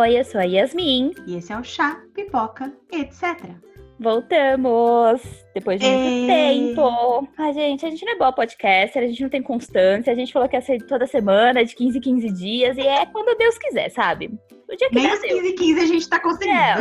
Oi, eu sou a Yasmin. E esse é o Chá, Pipoca, etc. Voltamos depois de muito Ei. tempo. Ai, gente, a gente não é boa podcaster, a gente não tem constância. A gente falou que ia ser toda semana, de 15 em 15 dias, e é quando Deus quiser, sabe? O dia que Nem dá, os Deus. 15 e 15 a gente tá conseguindo. É,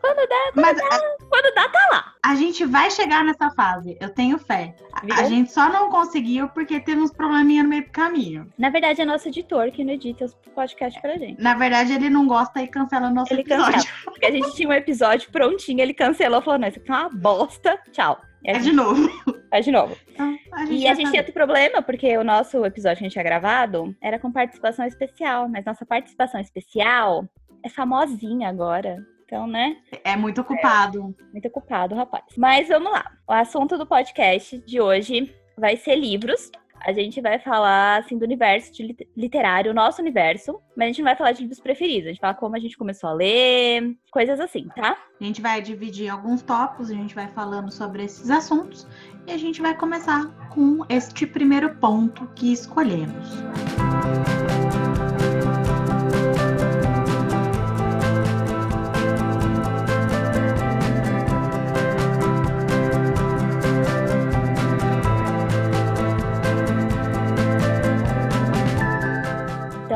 quando dá, Mas a, quando dá, tá lá. a gente vai chegar nessa fase, eu tenho fé. A, Viu? a gente só não conseguiu porque teve uns probleminha no meio do caminho. Na verdade, é nosso editor que não edita os podcasts pra gente. Na verdade, ele não gosta e cancela nosso Ele episódio. cancela. Porque a gente tinha um episódio prontinho, ele cancelou, falou, não, isso aqui é uma bosta, tchau. É de novo. faz de novo. Então, a E a gente tinha outro problema, porque o nosso episódio que a gente tinha gravado era com participação especial, mas nossa participação especial é famosinha agora. Então, né? É muito ocupado. Muito ocupado, rapaz. Mas vamos lá. O assunto do podcast de hoje vai ser livros. A gente vai falar, assim, do universo de lit- literário, o nosso universo. Mas a gente não vai falar de livros preferidos. A gente fala como a gente começou a ler, coisas assim, tá? A gente vai dividir alguns tópicos, a gente vai falando sobre esses assuntos. E a gente vai começar com este primeiro ponto que escolhemos.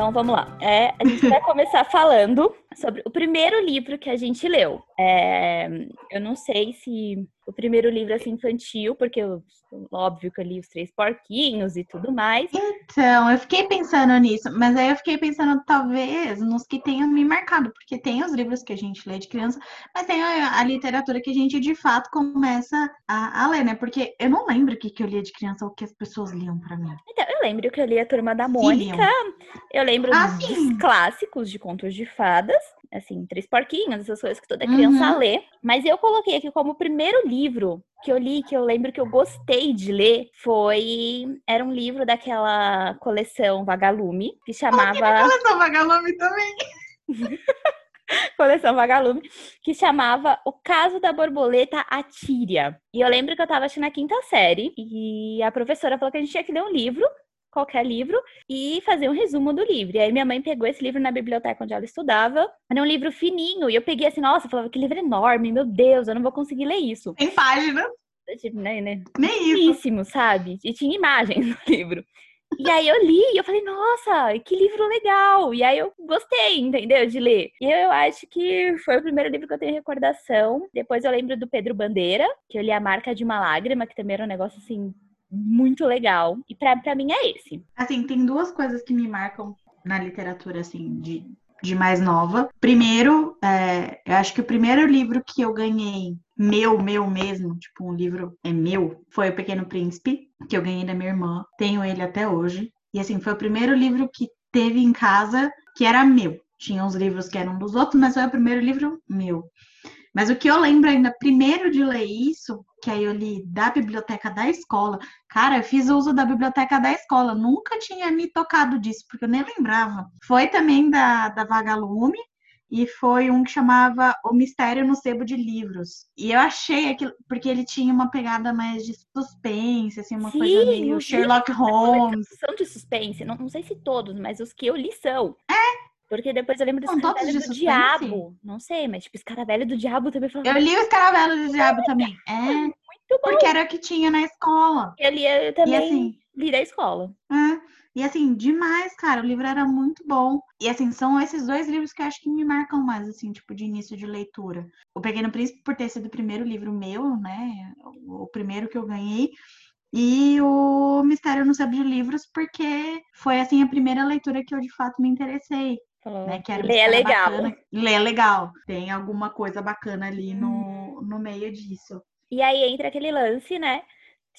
Então vamos lá. É, a gente vai começar falando sobre o primeiro livro que a gente leu. É, eu não sei se o primeiro livro assim infantil, porque eu, óbvio que eu li os Três Porquinhos e tudo mais. Então, eu fiquei pensando nisso, mas aí eu fiquei pensando talvez nos que tenham me marcado, porque tem os livros que a gente lê de criança, mas tem a, a literatura que a gente de fato começa a, a ler, né? Porque eu não lembro o que, que eu lia de criança ou o que as pessoas liam pra mim. Então, eu lembro que eu li a Turma da Sim. Mônica. Eu lembro Ah, dos sim. clássicos de contos de fadas. Assim, Três Porquinhos, essas coisas que toda criança Uhum. lê. Mas eu coloquei aqui como o primeiro livro que eu li, que eu lembro que eu gostei de ler, foi... Era um livro daquela coleção Vagalume, que chamava... Olha só, vagalume também. coleção Vagalume, que chamava O Caso da Borboleta Atíria. E eu lembro que eu tava acho, na quinta série, e a professora falou que a gente tinha que ler um livro, qualquer livro, e fazer um resumo do livro. E aí minha mãe pegou esse livro na biblioteca onde ela estudava. Era um livro fininho, e eu peguei assim, nossa, falava que livro enorme, meu Deus, eu não vou conseguir ler isso. Tem página, Tipo, né, né, nem isso. sabe? E tinha imagens no livro. E aí eu li e eu falei, nossa, que livro legal! E aí eu gostei, entendeu? De ler. E eu acho que foi o primeiro livro que eu tenho recordação. Depois eu lembro do Pedro Bandeira, que eu li A Marca de uma Lágrima, que também era um negócio assim muito legal. E pra mim é esse. Assim, tem duas coisas que me marcam na literatura, assim, de, de mais nova. Primeiro, é, eu acho que o primeiro livro que eu ganhei, meu, meu mesmo, tipo, um livro é meu, foi O Pequeno Príncipe, que eu ganhei da minha irmã. Tenho ele até hoje. E, assim, foi o primeiro livro que teve em casa que era meu. Tinha uns livros que eram dos outros, mas foi o primeiro livro meu. Mas o que eu lembro ainda, primeiro de ler isso, que aí eu li da biblioteca da escola, Cara, eu fiz uso da biblioteca da escola, nunca tinha me tocado disso, porque eu nem lembrava. Foi também da, da Vagalume e foi um que chamava O Mistério no Sebo de Livros. E eu achei aquilo, porque ele tinha uma pegada mais de suspense, assim, uma Sim, coisa meio Sherlock Holmes. São de suspense, não, não sei se todos, mas os que eu li são. É? Porque depois eu lembro do Escaravelho do? Diabo. Não sei, mas tipo, Escaravelho do Diabo também falava Eu li o Escaravelho do Diabo também. É, muito bom. porque era o que tinha na escola. Eu li, eu E também assim, li da escola. É, e assim, demais, cara. O livro era muito bom. E assim, são esses dois livros que eu acho que me marcam mais, assim, tipo, de início de leitura. O Pequeno Príncipe, por ter sido o primeiro livro meu, né? O primeiro que eu ganhei. E o Mistério no Sebo de Livros, porque foi, assim, a primeira leitura que eu, de fato, me interessei. Falou, Né? Que era ler é legal. bacana. Ler é legal. Tem alguma coisa bacana ali no, no meio disso. E aí entra aquele lance, né?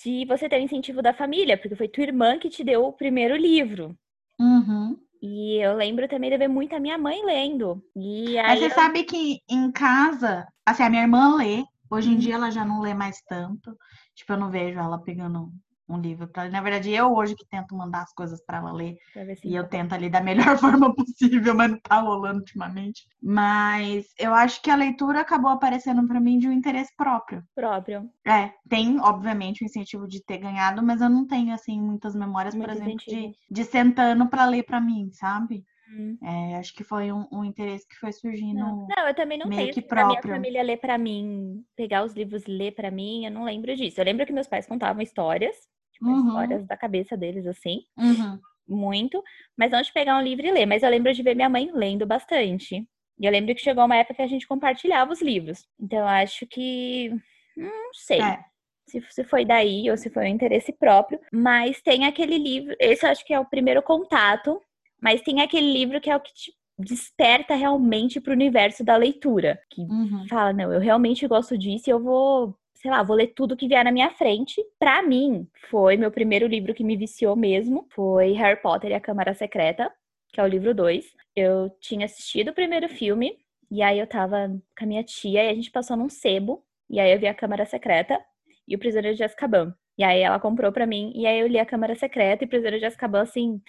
De você ter o incentivo da família, porque foi tua irmã que te deu o primeiro livro. Uhum. E eu lembro também de ver muito a minha mãe lendo. E Mas aí você eu- sabe que em casa, assim, a minha irmã lê. Hoje em Uhum. dia ela já não lê mais tanto. Tipo, eu não vejo ela pegando um livro ler. Na verdade, eu hoje que tento mandar as coisas pra ela ler. E eu tento ali da melhor forma possível, mas não tá rolando ultimamente. Mas eu acho que a leitura acabou aparecendo pra mim de um interesse próprio. próprio. É, tem, obviamente, o incentivo de ter ganhado, mas eu não tenho, assim, muitas memórias, por Muito exemplo, de, de sentando pra ler pra mim, sabe? Hum. É, acho que foi um, um, interesse que foi surgindo. Não, não eu também não tenho que pra minha família ler para mim, pegar os livros e ler para mim, eu não lembro disso. Eu lembro que meus pais contavam histórias, tipo, uhum. histórias da cabeça deles, assim. Uhum. Muito, mas não de pegar um livro e ler. Mas eu lembro de ver minha mãe lendo bastante. E eu lembro que chegou uma época que a gente compartilhava os livros. Então eu acho que. Hum, não sei. É se, se foi daí ou se foi um interesse próprio, mas tem aquele livro, esse eu acho que é o primeiro contato, mas tem aquele livro que é o que te desperta realmente para o universo da leitura, que uhum. fala, não, eu realmente gosto disso e eu vou sei lá, vou ler tudo que vier na minha frente. Para mim, foi meu primeiro livro que me viciou mesmo, foi Harry Potter e a Câmara Secreta, que é o livro 2. Eu tinha assistido o primeiro filme, e aí eu tava com a minha tia e a gente passou num sebo, e aí eu vi a Câmara Secreta e o Prisioneiro de Azkaban. E aí ela comprou para mim, e aí eu li a Câmara Secreta e o Prisioneiro de Azkaban, assim,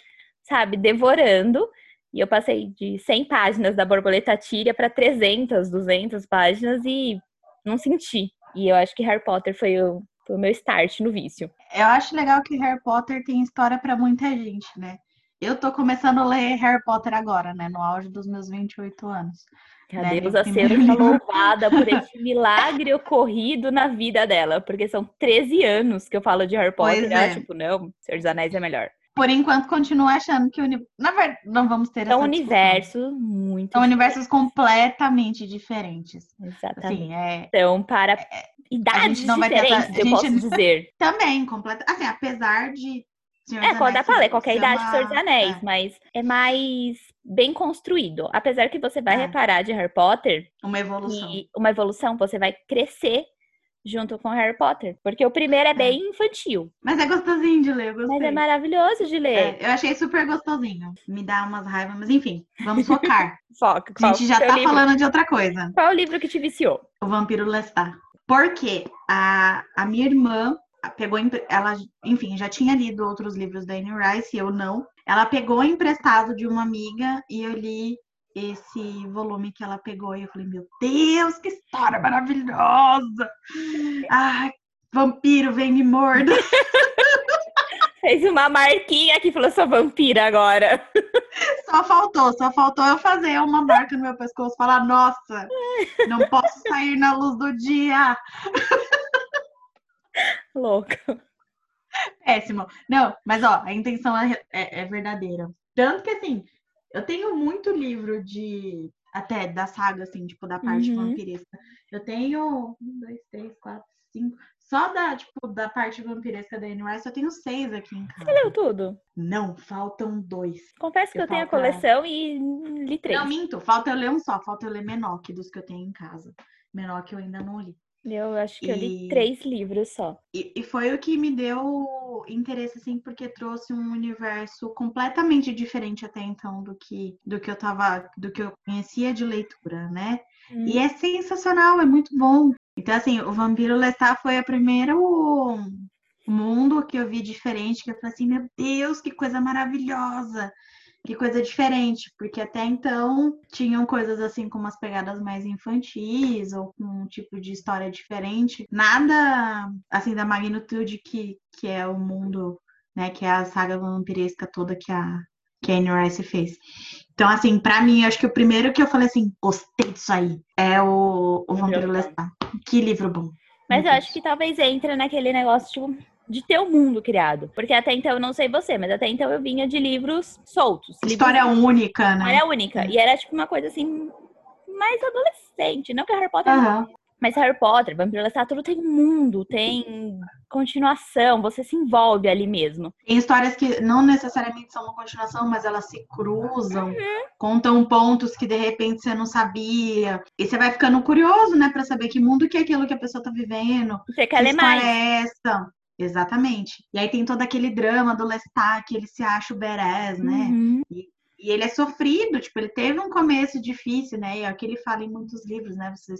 sabe, devorando. E eu passei de 100 páginas da Borboleta Tíria para 300, 200 páginas e não senti. E eu acho que Harry Potter foi o, foi o meu start no vício. Eu acho legal que Harry Potter tem história para muita gente, né? Eu tô começando a ler Harry Potter agora, né? No auge dos meus 28 anos. Que a né? deusa seja louvada por esse milagre ocorrido na vida dela. Porque são 13 anos que eu falo de Harry Potter. Pois é. tipo, não, Senhor dos Anéis é melhor. Por enquanto, continuo achando que o uni... Na verdade, não vamos ter São universos muito São universos completamente diferentes. Exatamente. Assim, é... Então, para é... idades diferentes, essa... eu posso dizer. Também, completa. Assim, apesar de Senhor é, quando dá pra ler qualquer idade de Senhor dos Anéis, é. mas é mais bem construído. Apesar que você vai é. reparar de Harry Potter. Uma evolução. E uma evolução, você vai crescer junto com Harry Potter. Porque o primeiro é, é. bem infantil. Mas é gostosinho de ler, eu gostei. Mas é maravilhoso de ler. É, eu achei super gostosinho. Me dá umas raivas, mas enfim, vamos focar. Foca. A gente já tá livro? falando de outra coisa. Qual é o livro que te viciou? O Vampiro Lestat. Porque a, a minha irmã pegou, ela, enfim, já tinha lido outros livros da Anne Rice, eu não. Ela pegou emprestado de uma amiga e eu li esse volume que ela pegou e eu falei, meu Deus, que história maravilhosa! Ai, vampiro, vem me morda! Fez uma marquinha que falou, sou vampira agora. Só faltou, só faltou eu fazer uma marca no meu pescoço, falar, nossa, não posso sair na luz do dia. Louco. Péssimo. Não, mas ó, a intenção é, é, é, verdadeira. Tanto que assim, eu tenho muito livro de. Até da saga, assim, tipo, da parte uhum. vampiresca. Eu tenho um, dois, três, quatro, cinco. Só da, tipo, da parte vampiresca da Anne Rice, eu tenho seis aqui em casa. Você leu tudo? Não, faltam dois. Confesso que eu, eu tenho a coleção e li três. Não, minto. Falta eu ler um só. Falta eu ler Menor, que dos que eu tenho em casa. Menor que eu ainda não li. Eu acho que e... eu li três livros só. E, e, foi o que me deu interesse, assim, porque trouxe um universo completamente diferente até então do que, do que eu tava, do que eu conhecia de leitura, né? Hum. E é sensacional, é muito bom. Então, assim, o Vampiro Lestat foi o primeiro mundo que eu vi diferente, que eu falei assim, meu Deus, que coisa maravilhosa que coisa diferente, porque até então tinham coisas assim com umas pegadas mais infantis ou com um tipo de história diferente. Nada assim da magnitude que, que é o mundo, né, que é a saga vampiresca toda que a que a Anne Rice fez. Então, assim, para mim, acho que o primeiro que eu falei assim, gostei disso aí, é o, o Vampiro Lestat. Que livro bom. Mas eu acho que talvez entre naquele negócio, tipo, de ter o um mundo criado. Porque até então, eu não sei você, mas até então eu vinha de livros soltos. História livros... única, né? História única. E era tipo uma coisa assim, mais adolescente. Não que Harry Potter. Uhum. Mas Harry Potter, Vampiro Lestat, tudo tem mundo, tem continuação, você se envolve ali mesmo. Tem histórias que não necessariamente são uma continuação, mas elas se cruzam, uhum. contam pontos que de repente você não sabia. E você vai ficando curioso, né, para saber que mundo que é aquilo que a pessoa tá vivendo. Você quer ler mais. É essa. Exatamente. E aí tem todo aquele drama do Lestat, que ele se acha o Beres, né? Uhum. E, e, ele é sofrido, tipo, ele teve um começo difícil, né? E é o que ele fala em muitos livros, né? Você,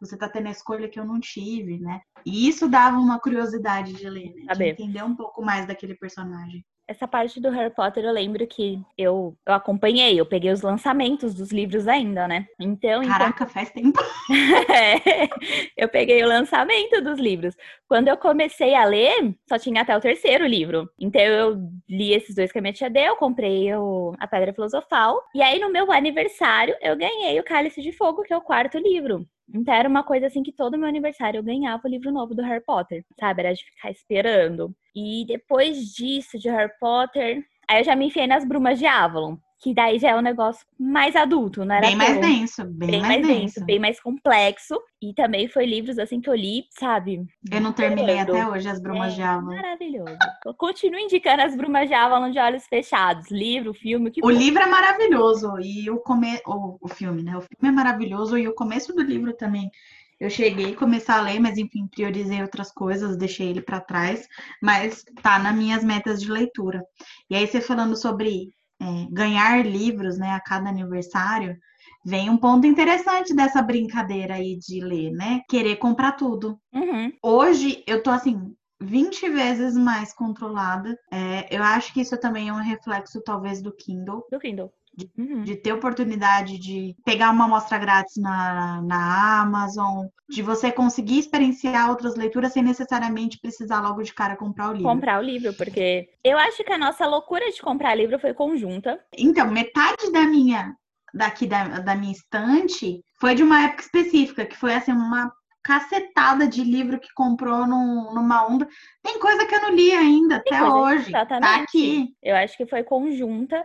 você tá tendo a escolha que eu não tive, né? E isso dava uma curiosidade de ler, né? De entender um pouco mais daquele personagem. Essa parte do Harry Potter eu lembro que eu, eu acompanhei, eu peguei os lançamentos dos livros ainda, né? Então. Caraca, então... faz tempo. é, eu peguei o lançamento dos livros. Quando eu comecei a ler, só tinha até o terceiro livro. Então eu li esses dois que a minha tia deu, comprei o, a Pedra Filosofal. E aí, no meu aniversário, eu ganhei o Cálice de Fogo, que é o quarto livro. Então era uma coisa assim que todo meu aniversário eu ganhava o livro novo do Harry Potter, sabe? Era de ficar esperando. E depois disso, de Harry Potter, aí eu já me enfiei nas brumas de Avalon que daí já é um negócio mais adulto, não era Bem mais denso, bem, bem mais, denso. denso. Bem mais complexo. E também foi livros assim que eu li, sabe? Eu não terminei até hoje As Brumas é, de Avalon. Maravilhoso. Eu continuo indicando As Brumas de Avalon de olhos fechados. Livro, filme, O livro é maravilhoso e o, come... o, o filme, né? O filme é maravilhoso e o começo do livro também eu cheguei a começar a ler, mas enfim, priorizei outras coisas, deixei ele para trás, mas tá nas minhas metas de leitura. E aí você falando sobre é, ganhar livros, né, a cada aniversário, vem um ponto interessante dessa brincadeira aí de ler, né? Querer comprar tudo. Uhum. Hoje eu tô assim. 20 vezes mais controlada. É, eu acho que isso também é um reflexo, talvez, do Kindle. Do Kindle. De, uhum. de, ter oportunidade de pegar uma amostra grátis na, na Amazon, de você conseguir experienciar outras leituras sem necessariamente precisar logo de cara comprar o livro. Comprar o livro, porque eu acho que a nossa loucura de comprar livro foi conjunta. Então, metade da minha daqui da, da minha estante foi de uma época específica, que foi assim, uma cacetada de livro que comprou num, numa onda. Tem coisa que eu não li ainda Tem até hoje. Tá exatamente. Tá aqui. Eu acho que foi conjunta.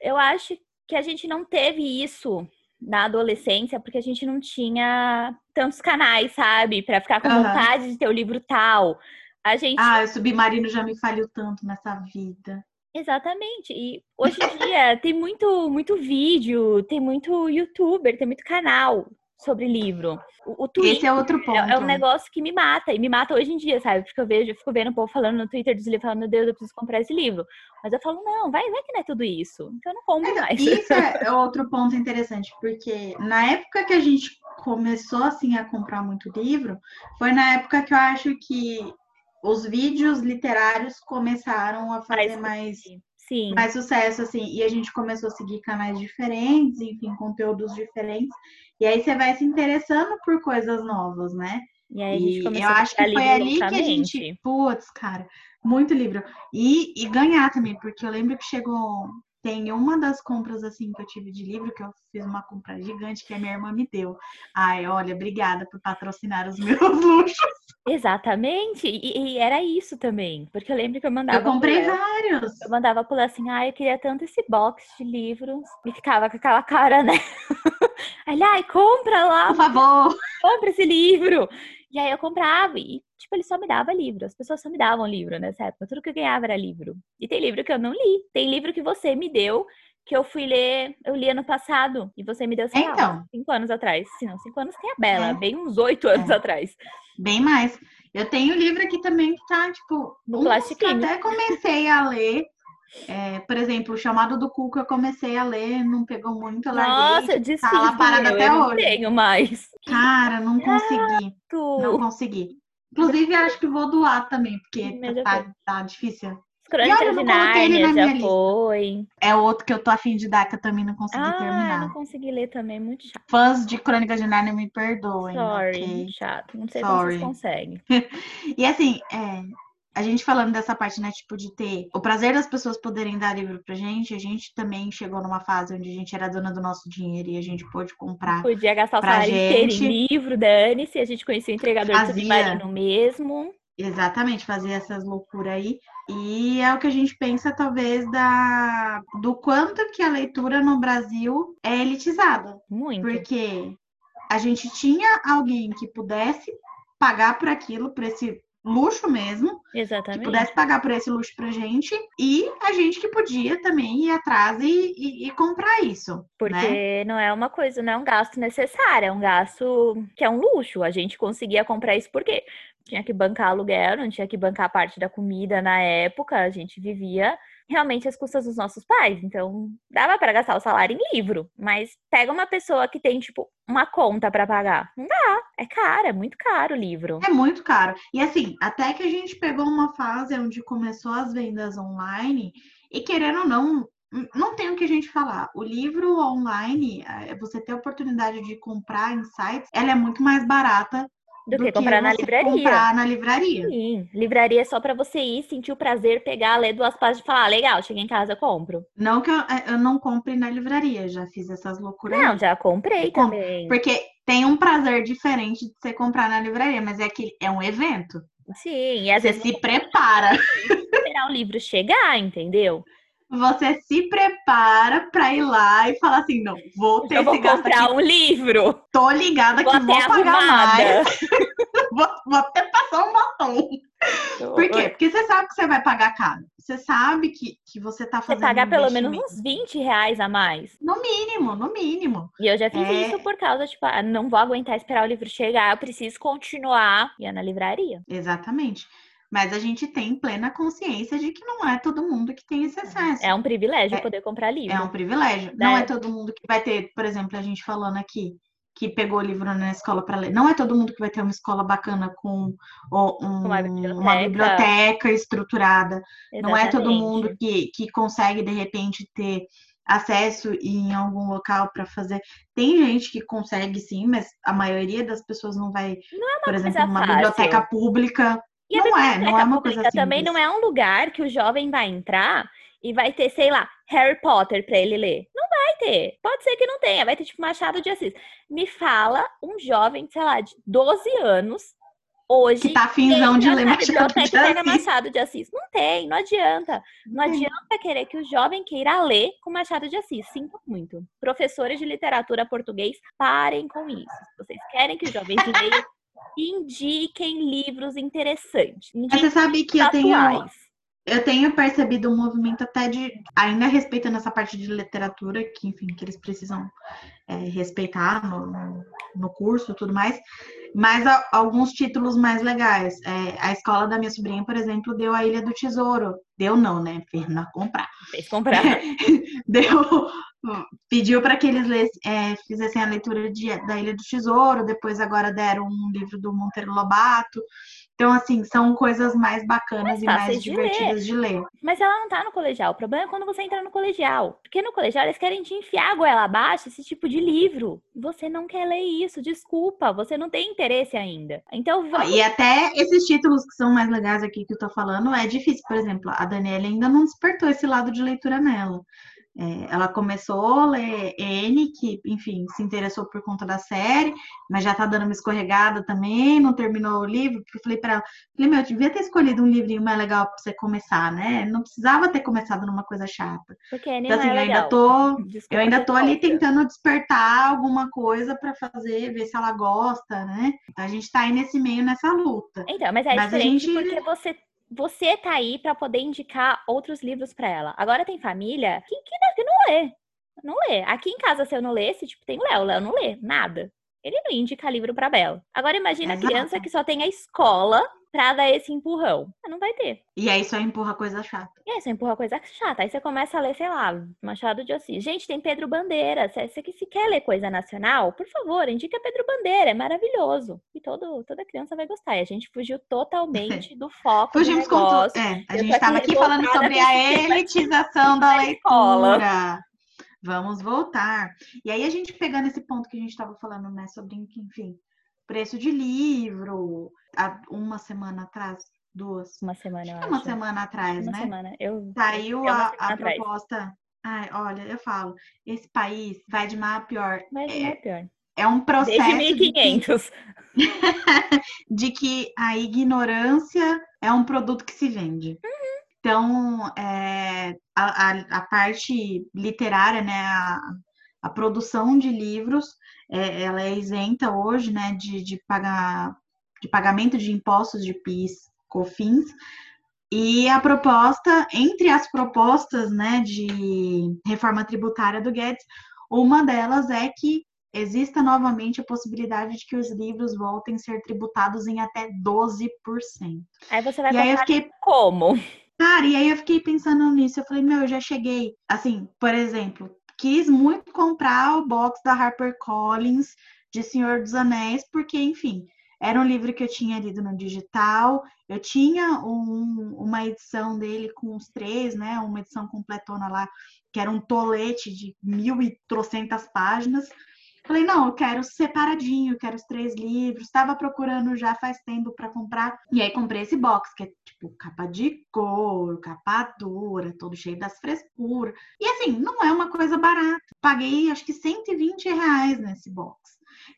Eu acho que a gente não teve isso na adolescência, porque a gente não tinha tantos canais, sabe? para ficar com uhum. vontade de ter o livro tal. A gente... Ah, o submarino já me falhou tanto nessa vida. Exatamente. E hoje em dia tem muito, muito vídeo, tem muito youtuber, tem muito canal sobre livro. O, o Twitter Esse é outro ponto. É, é, um negócio que me mata, e me mata hoje em dia, sabe? Porque eu vejo, eu fico vendo o povo falando no Twitter dos livros, falando, meu Deus, eu preciso comprar esse livro. Mas eu falo, não, vai, vai que não é tudo isso. Então eu não compro Mas, mais. Isso é outro ponto interessante, porque na época que a gente começou, assim, a comprar muito livro, foi na época que eu acho que os vídeos literários começaram a fazer mais Sim. mais sucesso, assim, e a gente começou a seguir canais diferentes, enfim, conteúdos diferentes, e aí você vai se interessando por coisas novas, né? E aí a gente começou eu acho que foi ali que a gente, putz, cara, muito livro. E, e ganhar também, porque eu lembro que chegou tem uma das compras assim que eu tive de livro, que eu fiz uma compra gigante que a minha irmã me deu. Ai, olha, obrigada por patrocinar os meus luxos. Exatamente, e, e era isso também, porque eu lembro que eu mandava. Eu comprei vários. Eu mandava pular assim, ai, eu queria tanto esse box de livros, e ficava com aquela cara, né? Aí, ai, compra lá, por favor, compra esse livro. E aí eu comprava e, tipo, ele só me dava livro. As pessoas só me davam livro nessa época. Tudo que eu ganhava era livro. E tem livro que eu não li. Tem livro que você me deu, que eu fui ler, eu li ano passado. E você me deu, sei então. lá, cinco anos atrás. Se não, cinco anos tem a Bela. É. Bem uns oito anos é. atrás. Bem mais. Eu tenho livro aqui também que tá, tipo, no plástico. até comecei a ler. É, por exemplo, o chamado do Cuco eu comecei a ler, não pegou muito, eu larguei. Nossa, eu desisti. Tá lá parada até eu hoje. Não tenho mais. Cara, não consegui. Não consegui. Inclusive, acho que vou doar também, porque tá, tá, difícil. Crônicas de Nárnia já foi. É outro que eu tô afim de dar, que eu também não consegui ah, terminar. não consegui ler também, muito chato. Fãs de Crônicas de Nárnia me perdoem. Sorry, okay? chato. Não sei Sorry. como vocês conseguem. e assim, é, a gente falando dessa parte, né, tipo, de ter o prazer das pessoas poderem dar livro pra gente, a gente também chegou numa fase onde a gente era dona do nosso dinheiro e a gente pôde comprar. Podia gastar o salário inteiro em livro, dane-se, a gente conhecia o entregador Fazia... de submarino mesmo. Exatamente, fazer essas loucuras aí. E é o que a gente pensa, talvez, da do quanto que a leitura no Brasil é elitizada. Muito. Porque a gente tinha alguém que pudesse pagar por aquilo, por esse luxo mesmo. Exatamente. Que pudesse pagar por esse luxo pra gente. E a gente que podia também ir atrás e, e, e comprar isso. Porque né? não é uma coisa, não é um gasto necessário, é um gasto que é um luxo. A gente conseguia comprar isso porque tinha que bancar aluguel, não tinha que bancar parte da comida na época, a gente vivia realmente as custas dos nossos pais. Então, dava para gastar o salário em livro, mas pega uma pessoa que tem, tipo, uma conta para pagar. Não dá. É caro, é muito caro o livro. É muito caro. E assim, até que a gente pegou uma fase onde começou as vendas online, e querendo ou não, não tem o que a gente falar. O livro online, é, você ter a oportunidade de comprar em sites, ela é muito mais barata do, do que comprar que na livraria. Comprar na livraria. Sim, livraria é só para você ir, sentir o prazer, pegar, ler duas páginas e falar, ah, legal, cheguei em casa, compro. Não que eu, é, eu não compre na livraria, já fiz essas loucuras. Não, já comprei também. Porque tem um prazer diferente de você comprar na livraria, mas é que é um evento. Sim, e às você vezes se prepara. Esperar o livro chegar, entendeu? Você se prepara para ir lá e falar assim, não, vou ter Eu vou comprar aqui. um livro. Tô ligada vou que vou pagar arrumada. mais. vou, vou até passar um batom. Por quê? Porque você sabe que você vai pagar caro. Você sabe que, que você tá fazendo. Você pagar um pelo menos uns 20 reais a mais. No mínimo, no mínimo. E eu já fiz é... isso por causa, tipo, ah, não vou aguentar esperar o livro chegar, eu preciso continuar e ir na livraria. Exatamente. Mas a gente tem plena consciência de que não é todo mundo que tem esse acesso. É um privilégio é, poder comprar livro. É um privilégio. Não é todo mundo que vai ter, por exemplo, a gente falando aqui, que pegou o livro na escola para ler. Não é todo mundo que vai ter uma escola bacana com um, uma, biblioteca. uma, biblioteca. estruturada. Exatamente. Não é todo mundo que, que consegue, de repente, ter acesso em algum local para fazer. Tem gente que consegue sim, mas a maioria das pessoas não vai, não é por exemplo, fácil. biblioteca pública e não é, não é uma coisa. Também não é um lugar que o jovem vai entrar e vai ter, sei lá, Harry Potter para ele ler. Não vai ter. Pode ser que não tenha. Vai ter, tipo, Machado de Assis. Me fala um jovem, sei lá, de 12 anos, hoje. Que tá finzão de ler Machado de Assis. Machado de Assis. Não tem, não adianta. Não adianta querer que o jovem queira ler com Machado de Assis. Sinto muito. Professores de literatura português, parem com isso. Vocês querem que os jovens leiam indiquem livros interessantes. Indiquem Mas você sabe que eu tenho, eu tenho percebido um movimento até de, ainda respeitando essa parte de literatura, que enfim, que eles precisam é, respeitar no, no curso e tudo mais, mas a, alguns títulos mais legais. É, a escola da minha sobrinha, por exemplo, deu a Ilha do Tesouro. Deu não, né? Fez na comprar. Fez comprar. deu, pediu para que eles é, fizessem a leitura de, da Ilha do Tesouro, depois agora deram um livro do Monteiro Lobato. Então, assim, são coisas mais bacanas e mais divertidas de ler. de ler. Mas ela não tá no colegial. O problema é quando você entra no colegial. Porque no colegial eles querem te enfiar a goela abaixo esse tipo de livro. Você não quer ler isso, desculpa. Você não tem interesse ainda. Então, vamos... E até esses títulos que são mais legais aqui que eu tô falando, é difícil. Por exemplo, a Daniela ainda não despertou esse lado de leitura nela. É, ela começou a ler N, que, enfim, se interessou por conta da série, mas já tá dando uma escorregada também, não terminou o livro, porque eu falei para ela, falei, meu, eu devia ter escolhido um livrinho mais legal para você começar, né? Não precisava ter começado numa coisa chata. Porque então, assim, é eu ainda tô, Desculpa eu ainda tô ali tentando despertar alguma coisa para fazer, ver se ela gosta, né? Então a gente tá aí nesse meio, nessa luta. Então, mas é mas diferente gente... porque você você tá aí para poder indicar outros livros para ela. Agora tem família que, que, não lê. Não lê. Aqui em casa, se eu não lesse, tipo, tem o Léo. O Léo não lê nada. Ele não indica livro para Bela. Agora imagina Exato. a criança que só tem a escola pra dar esse empurrão. Não vai ter. E aí só empurra coisa chata. E aí só empurra coisa chata. Aí você começa a ler, sei lá, Machado de Assis. Gente, tem Pedro Bandeira. Se você se quer ler coisa nacional, por favor, indica Pedro Bandeira. É maravilhoso. E todo, toda criança vai gostar. E a gente fugiu totalmente do foco Fugimos do negócio. Com é, a gente estava aqui falando sobre a elitização da leitura. Escola. Vamos voltar. E aí a gente pegando esse ponto que a gente estava falando, né, sobre, enfim, preço de livro, há uma semana atrás, duas. Uma semana, eu Uma acho. semana atrás, uma né? Semana. Eu, Saiu a, a proposta. Ai, olha, eu falo, esse país vai de mal a pior. Vai de mal a pior. É um processo. Desde 1500. De que, de que a ignorância é um produto que se vende. Uhum. Então, é, a, a, a, parte literária, né, a, a produção de livros, é, ela é isenta hoje, né, de, de, pagar, de pagamento de impostos de PIS, COFINS, e a proposta, entre as propostas, né, de reforma tributária do Guedes, uma delas é que exista novamente a possibilidade de que os livros voltem a ser tributados em até 12%. Aí você vai e aí eu fiquei... como? Cara, e aí eu fiquei pensando nisso. Eu falei, meu, eu já cheguei. Assim, por exemplo, quis muito comprar o box da HarperCollins de Senhor dos Anéis, porque, enfim, era um livro que eu tinha lido no digital. Eu tinha um, uma edição dele com os três, né? Uma edição completona lá, que era um tolete de mil e trocentas páginas. Falei, não, eu quero separadinho, quero os três livros. Estava procurando já faz tempo para comprar. E aí comprei esse box, que é tipo capa de couro, capa dura, todo cheio das frescuras. E assim, não é uma coisa barata. Paguei acho que 120 reais nesse box.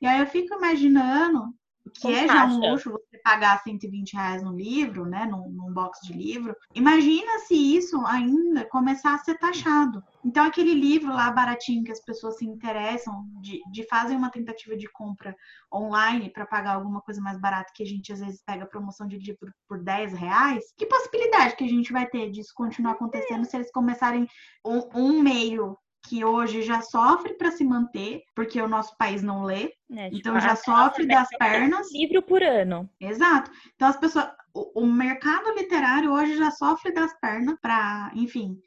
E aí eu fico imaginando que é já um luxo você pagar 120 reais no livro, né, num, num, box de livro. Imagina se isso ainda começar a ser taxado. Então, aquele livro lá baratinho que as pessoas se interessam, de, de fazem uma tentativa de compra online para pagar alguma coisa mais barata, que a gente às vezes pega promoção de livro por 10 reais, que possibilidade que a gente vai ter disso continuar acontecendo se eles começarem um, um meio que hoje já sofre para se manter, porque o nosso país não lê, é, tipo, então já sofre das pernas. Um livro por ano. Exato. Então as pessoas, o, o mercado literário hoje já sofre das pernas para, enfim,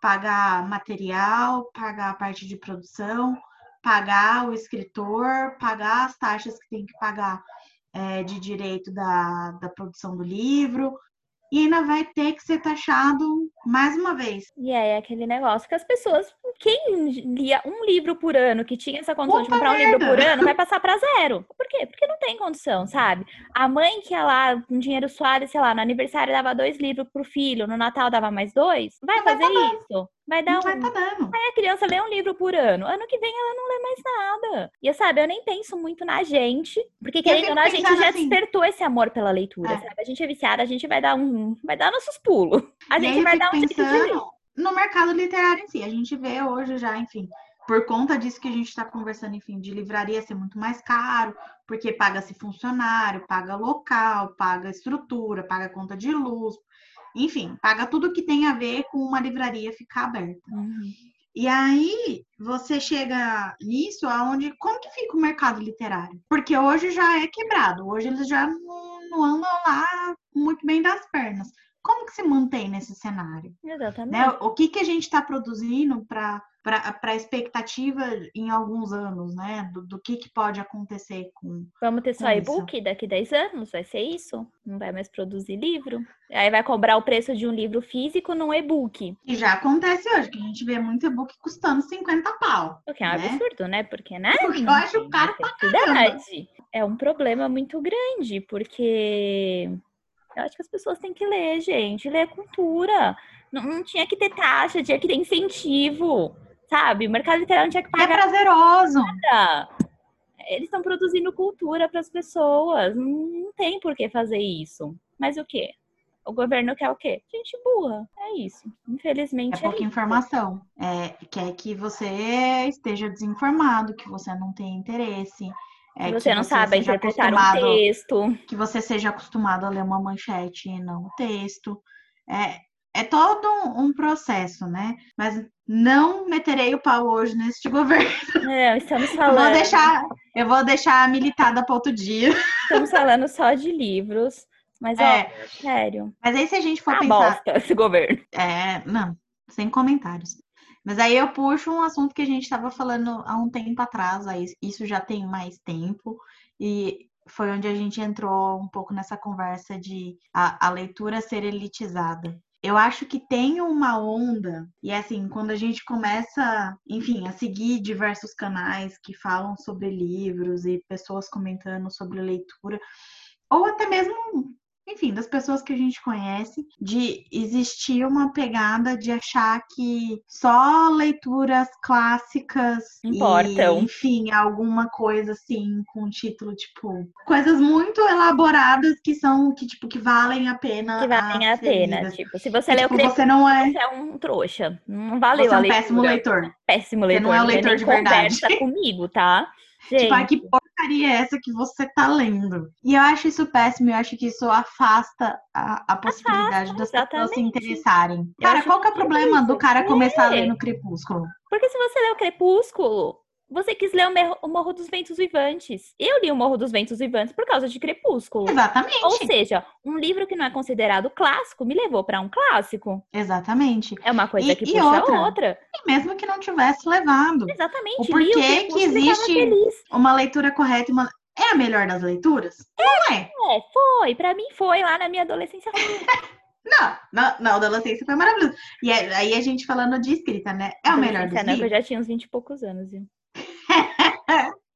pagar material, pagar a parte de produção, pagar o escritor, pagar as taxas que tem que pagar é, de direito da, da produção do livro, e ainda vai ter que ser taxado mais uma vez. E é aquele negócio que as pessoas, quem lia um livro por ano, que tinha essa condição Puta de comprar merda. um livro por ano, vai passar para zero. Por quê? Porque não tem condição, sabe? A mãe que ia lá com dinheiro suado, sei lá, no aniversário dava dois livros pro filho, no Natal dava mais dois, vai fazer isso. Vai dar não um. Vai tá dando. Aí a criança lê um livro por ano. Ano que vem ela não lê mais nada. E sabe, eu nem penso muito na gente, porque querendo ou não, a gente já assim... despertou esse amor pela leitura, é. sabe? A gente é viciada, a gente vai dar um. Vai dar nossos pulos. A gente vai dar um pensando no mercado literário em si. A gente vê hoje já, enfim, por conta disso que a gente está conversando, enfim, de livraria ser muito mais caro, porque paga-se funcionário, paga local, paga estrutura, paga conta de luz, enfim, paga tudo que tem a ver com uma livraria ficar aberta. Uhum. E aí você chega nisso aonde como que fica o mercado literário? Porque hoje já é quebrado, hoje eles já não, não andam lá muito bem das pernas. Como que se mantém nesse cenário? Exatamente. Né? O que, que a gente está produzindo para para a expectativa em alguns anos, né? Do, do, que, que pode acontecer com. Vamos ter só e-book daqui 10 anos? Vai ser isso? Não vai mais produzir livro? Aí vai cobrar o preço de um livro físico num e-book. E já acontece hoje, que a gente vê muito e-book custando 50 pau. O que é um né? absurdo, né? Porque, né? Porque eu acho caro pra caramba. É um problema muito grande, porque eu acho que as pessoas têm que ler, gente. Ler cultura. Não, não tinha que ter taxa, tinha que ter incentivo sabe? O mercado literário não tinha que pagar. É prazeroso. Nada. Eles estão produzindo cultura para as pessoas. Não tem por que fazer isso. Mas o quê? O governo quer o quê? Gente burra. É isso. Infelizmente. É pouca é informação. É, quer que você esteja desinformado, que você não tenha interesse. É, que você não sabe interpretar um texto. Que você seja acostumado a ler uma manchete e não um texto. É, é todo um processo, né? Mas não meterei o pau hoje neste governo. É, estamos falando. Eu vou deixar, eu vou deixar a militada para outro dia. Estamos falando só de livros. Mas, é, ó, sério. Mas aí, se a gente for a pensar. Bosta, esse governo. É, não, sem comentários. Mas aí eu puxo um assunto que a gente estava falando há um tempo atrás, aí isso já tem mais tempo, e foi onde a gente entrou um pouco nessa conversa de a, a leitura ser elitizada. Eu acho que tem uma onda, e é assim, quando a gente começa, enfim, a seguir diversos canais que falam sobre livros e pessoas comentando sobre leitura, ou até mesmo enfim, das pessoas que a gente conhece, de existir uma pegada de achar que só leituras clássicas importam. E, enfim, alguma coisa assim com título tipo coisas muito elaboradas que são que tipo que valem a pena. Que valem a, a pena, tipo, se você o tipo, você não é você é um trouxa, não valeu você é um péssimo leitor. Péssimo leitor. Você não é um leitor de verdade. Conversa comigo, tá? Gente. Tipo, ah, que porcaria é essa que você tá lendo? E eu acho isso péssimo, eu acho que isso afasta a, a possibilidade afasta, das pessoas se interessarem. Cara, qual que é o problema do cara começar a ler no Crepúsculo? Porque se você lê o Crepúsculo, Você quis ler o, o Morro dos Ventos Vivantes. Eu li o Morro dos Ventos Vivantes por causa de Crepúsculo. Exatamente. Ou seja, um livro que não é considerado clássico me levou pra um clássico. Exatamente. É uma coisa E- que e puxa outra? outra. E mesmo que não tivesse levado. Exatamente. O porquê li que Crepúsculo e tava existe-. Uma leitura correta e uma... é a melhor das leituras? Não é. É, foi. Pra mim foi lá na minha adolescência. Não, na, na adolescência foi maravilhoso. E é- aí a gente falando de escrita, né? É o melhor dos não, que eu livros? já tinha uns 20 e poucos anos, viu?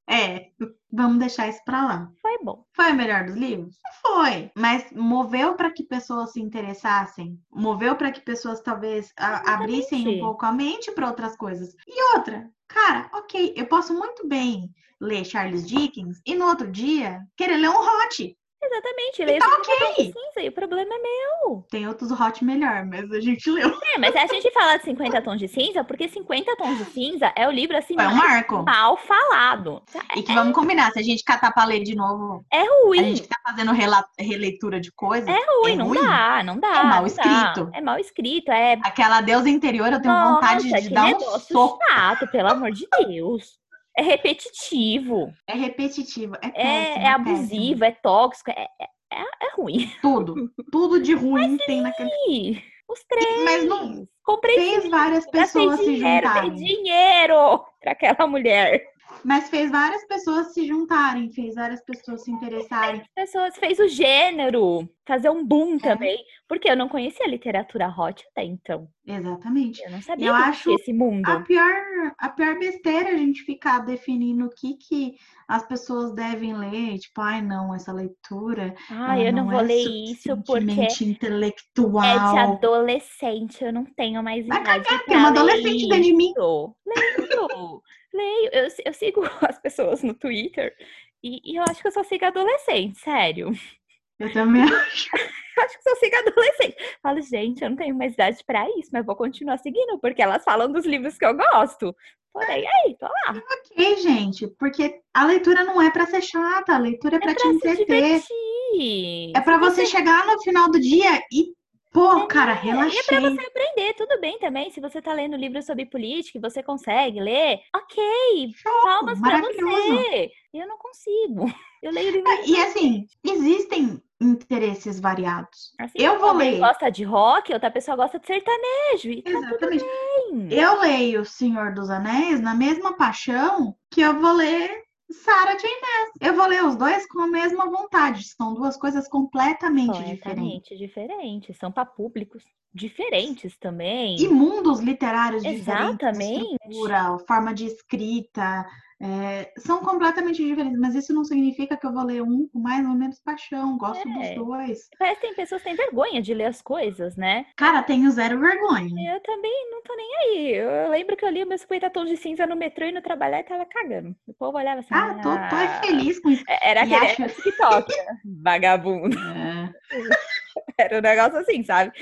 É, vamos deixar isso pra lá. Foi bom. Foi o melhor dos livros? Foi, mas moveu para que pessoas se interessassem, moveu para que pessoas talvez a- abrissem um pouco a mente para outras coisas. E outra, cara, ok, eu posso muito bem ler Charles Dickens e no outro dia querer ler um hot. Exatamente. Leio Tá 50 tons de ok. cinza e o problema é meu. Tem outros hot melhor, mas a gente leu. É, mas a gente fala de 50 tons de cinza porque 50 tons de cinza é o livro assim um mais marco. mal falado. E que vamos combinar, se a gente catar pra ler de novo, É a ruim. gente que tá fazendo releitura de coisas, É ruim, é não ruim. dá, não dá. É mal dá. escrito. É mal escrito, é. aquela deusa interior, eu tenho vontade Nossa, de que dar um soco. chato, pelo amor de Deus. É repetitivo, É repetitivo, é péssimo, é, é péssimo. abusivo, é tóxico, é, é, é ruim. Tudo, tudo de ruim tem naquele. Os três. Mas não Comprei fez várias pessoas se dinheiro, juntarem. dinheiro pra aquela mulher. Mas fez várias pessoas se juntarem, fez várias pessoas se interessarem. As pessoas fez o gênero fazer um boom É. também, porque eu não conhecia literatura hot até então. Exatamente. Eu não sabia Eu acho esse mundo. A pior, a pior besteira é a gente ficar definindo o que, que as pessoas devem ler. Tipo, ai, não, essa leitura. Ah, eu não vou é ler isso porque suficientemente é de intelectual. adolescente, eu não tenho mais Vai idade cagar, tem uma adolescente dentro de mim. isso. Leio, leio. Eu, eu sigo as pessoas no Twitter e, e eu acho que eu só sigo adolescente, sério. Eu também acho. Eu acho que só sigo adolescente. Falo, gente, eu não tenho mais idade pra isso, mas vou continuar seguindo, porque elas falam dos livros que eu gosto. Porém, aí, tô lá. Ok, gente, porque a leitura não é pra ser chata, a leitura é pra te pra se entreter. É pra Se você chegar no final do dia e, pô, cara, E é relaxei. pra você aprender, tudo bem também. Se você tá lendo livro sobre política e você consegue ler, ok, Show, palmas pra você. Eu não consigo. Eu leio livro. Ah, E assim, existem interesses variados. assim eu vou ler. gosta de rock, outra pessoa gosta de sertanejo. E tá Exatamente. bem. Eu leio O Senhor dos Anéis na mesma paixão que eu vou ler Sarah Jane Maas. Eu vou ler os dois com a mesma vontade. São duas coisas completamente diferentes. Completamente diferentes. São para públicos diferentes também. E mundos literários diferentes. Exatamente. Estrutura, forma de escrita. é, são completamente diferentes. Mas isso não significa que eu vou ler um com mais ou menos paixão. Gosto É. dos dois. Parece que tem pessoas que têm vergonha de ler as coisas, né? Cara, tenho zero vergonha. Eu também não tô nem aí. Eu lembro que eu li meus 50 tons de cinza no metrô e no trabalhar e tava cagando. O povo olhava assim. Ah, tô, tô é "Ah". feliz com isso. Era E aquele acho- TikTok, né? vagabundo. É. Era um negócio assim, sabe?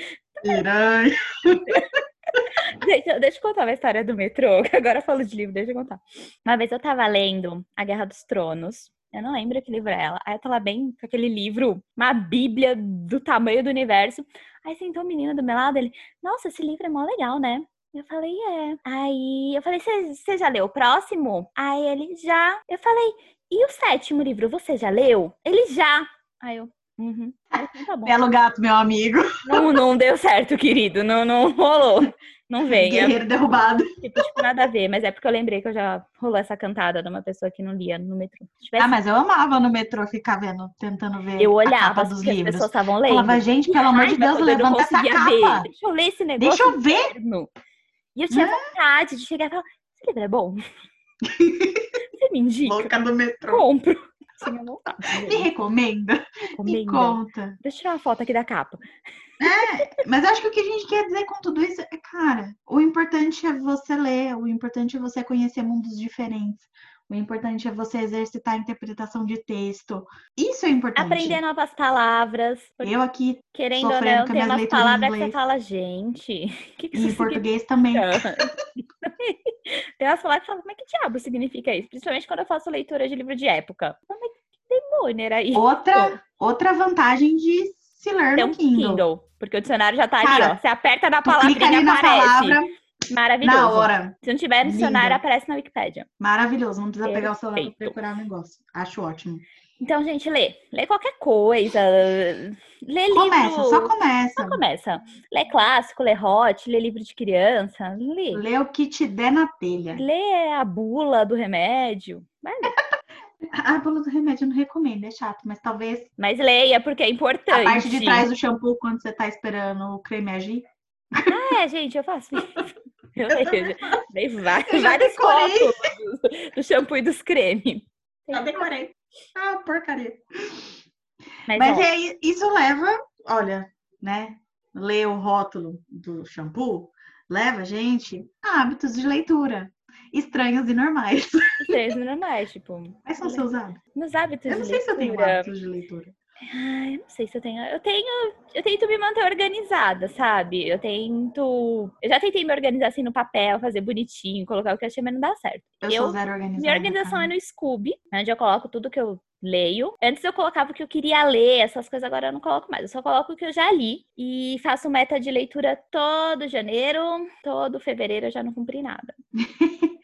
Piranha. Gente, deixa eu contar uma história do metrô, que agora eu falo de livro, deixa eu contar. Uma vez eu tava lendo A Guerra dos Tronos. Eu não lembro que livro é ela. Aí eu tava bem com aquele livro, uma bíblia do tamanho do universo. Aí sentou um menino do meu lado, ele, nossa, esse livro é mó legal, né? Eu falei, é. Aí eu falei, você já leu o próximo? Aí ele, já. Eu falei, e o sétimo livro, você já leu? Ele, já. Aí eu, uhum. Eu falei, tá. Belo gato, meu amigo. Não, não deu certo, querido. Não, não rolou. Não venha. Guerreiro derrubado. Tipo, tipo, nada a ver, mas é porque eu lembrei que eu já rolou essa cantada de uma pessoa que não lia no metrô. Tivesse, Ah, mas eu amava no metrô ficar vendo, tentando ver eu a olhava capa dos porque as livros. pessoas estavam lendo. Falava, gente, pelo amor de Deus, eu levanta essa capa. ver. Deixa eu ler esse negócio. Deixa eu ver. interno. E eu tinha vontade de chegar e falar, esse livro é bom? Você me indica? Louca do metrô. Compro. Tinha vontade. Me recomenda, me conta. Deixa eu tirar uma foto aqui da capa. Mas acho que o que a gente quer dizer com tudo isso é, cara, o importante é você ler, o importante é você conhecer mundos diferentes. O importante é você exercitar a interpretação de texto. Isso é importante. Aprender novas palavras. Eu aqui, Querendo ou não, tem umas em palavras que você fala, gente, que, que em isso português também. Tem umas palavras que falam, mas que diabo significa isso? Principalmente quando eu faço leitura de livro de época. Mas que demônio era isso? Outra, outra vantagem de se ler no Kindle. Kindle. Porque o dicionário já tá ali, Cara, ó. Você aperta na clica palavrinha, ali na aparece. palavra, Maravilhoso. Na hora. Se não tiver no dicionário, Linda. aparece na Wikipédia. Maravilhoso. Não precisa pegar o celular Perfeito. pra procurar o negócio. Acho ótimo. Então, gente, lê. Lê qualquer coisa. Lê Começa, livro. só começa. Só começa. Lê clássico, lê hot, lê livro de criança. Lê. Lê o que te der na telha. Lê a bula do remédio. Vai ler. A bula do remédio eu não recomendo, é chato, mas talvez Mas leia, porque é importante. a parte de trás do shampoo quando você tá esperando o creme agir. Ah, é, gente, eu faço isso. Eu. Dei vários, vários rótulos do, do shampoo e dos cremes. Já decorei. Ah, porcaria. Mas, Mas ó, é, isso leva, olha, né? Ler o rótulo do shampoo leva a gente a hábitos de leitura. Estranhos e normais. três normais, tipo. Quais são seus hábitos? Meus hábitos Eu não sei se eu tenho leitura. hábitos de leitura. Ai, eu não sei se eu tenho. Eu tenho. Eu tento me manter organizada, sabe? Eu tento. Eu já tentei me organizar assim no papel, fazer bonitinho, colocar o que eu achei, mas não dá certo. Eu, Eu- sou zero organizada. Minha organização cara. é no Scooby, onde eu coloco tudo que eu leio. Antes eu colocava o que eu queria ler, essas coisas agora eu não coloco mais. Eu só coloco o que eu já li e faço meta de leitura todo janeiro, todo fevereiro eu já não cumpri nada.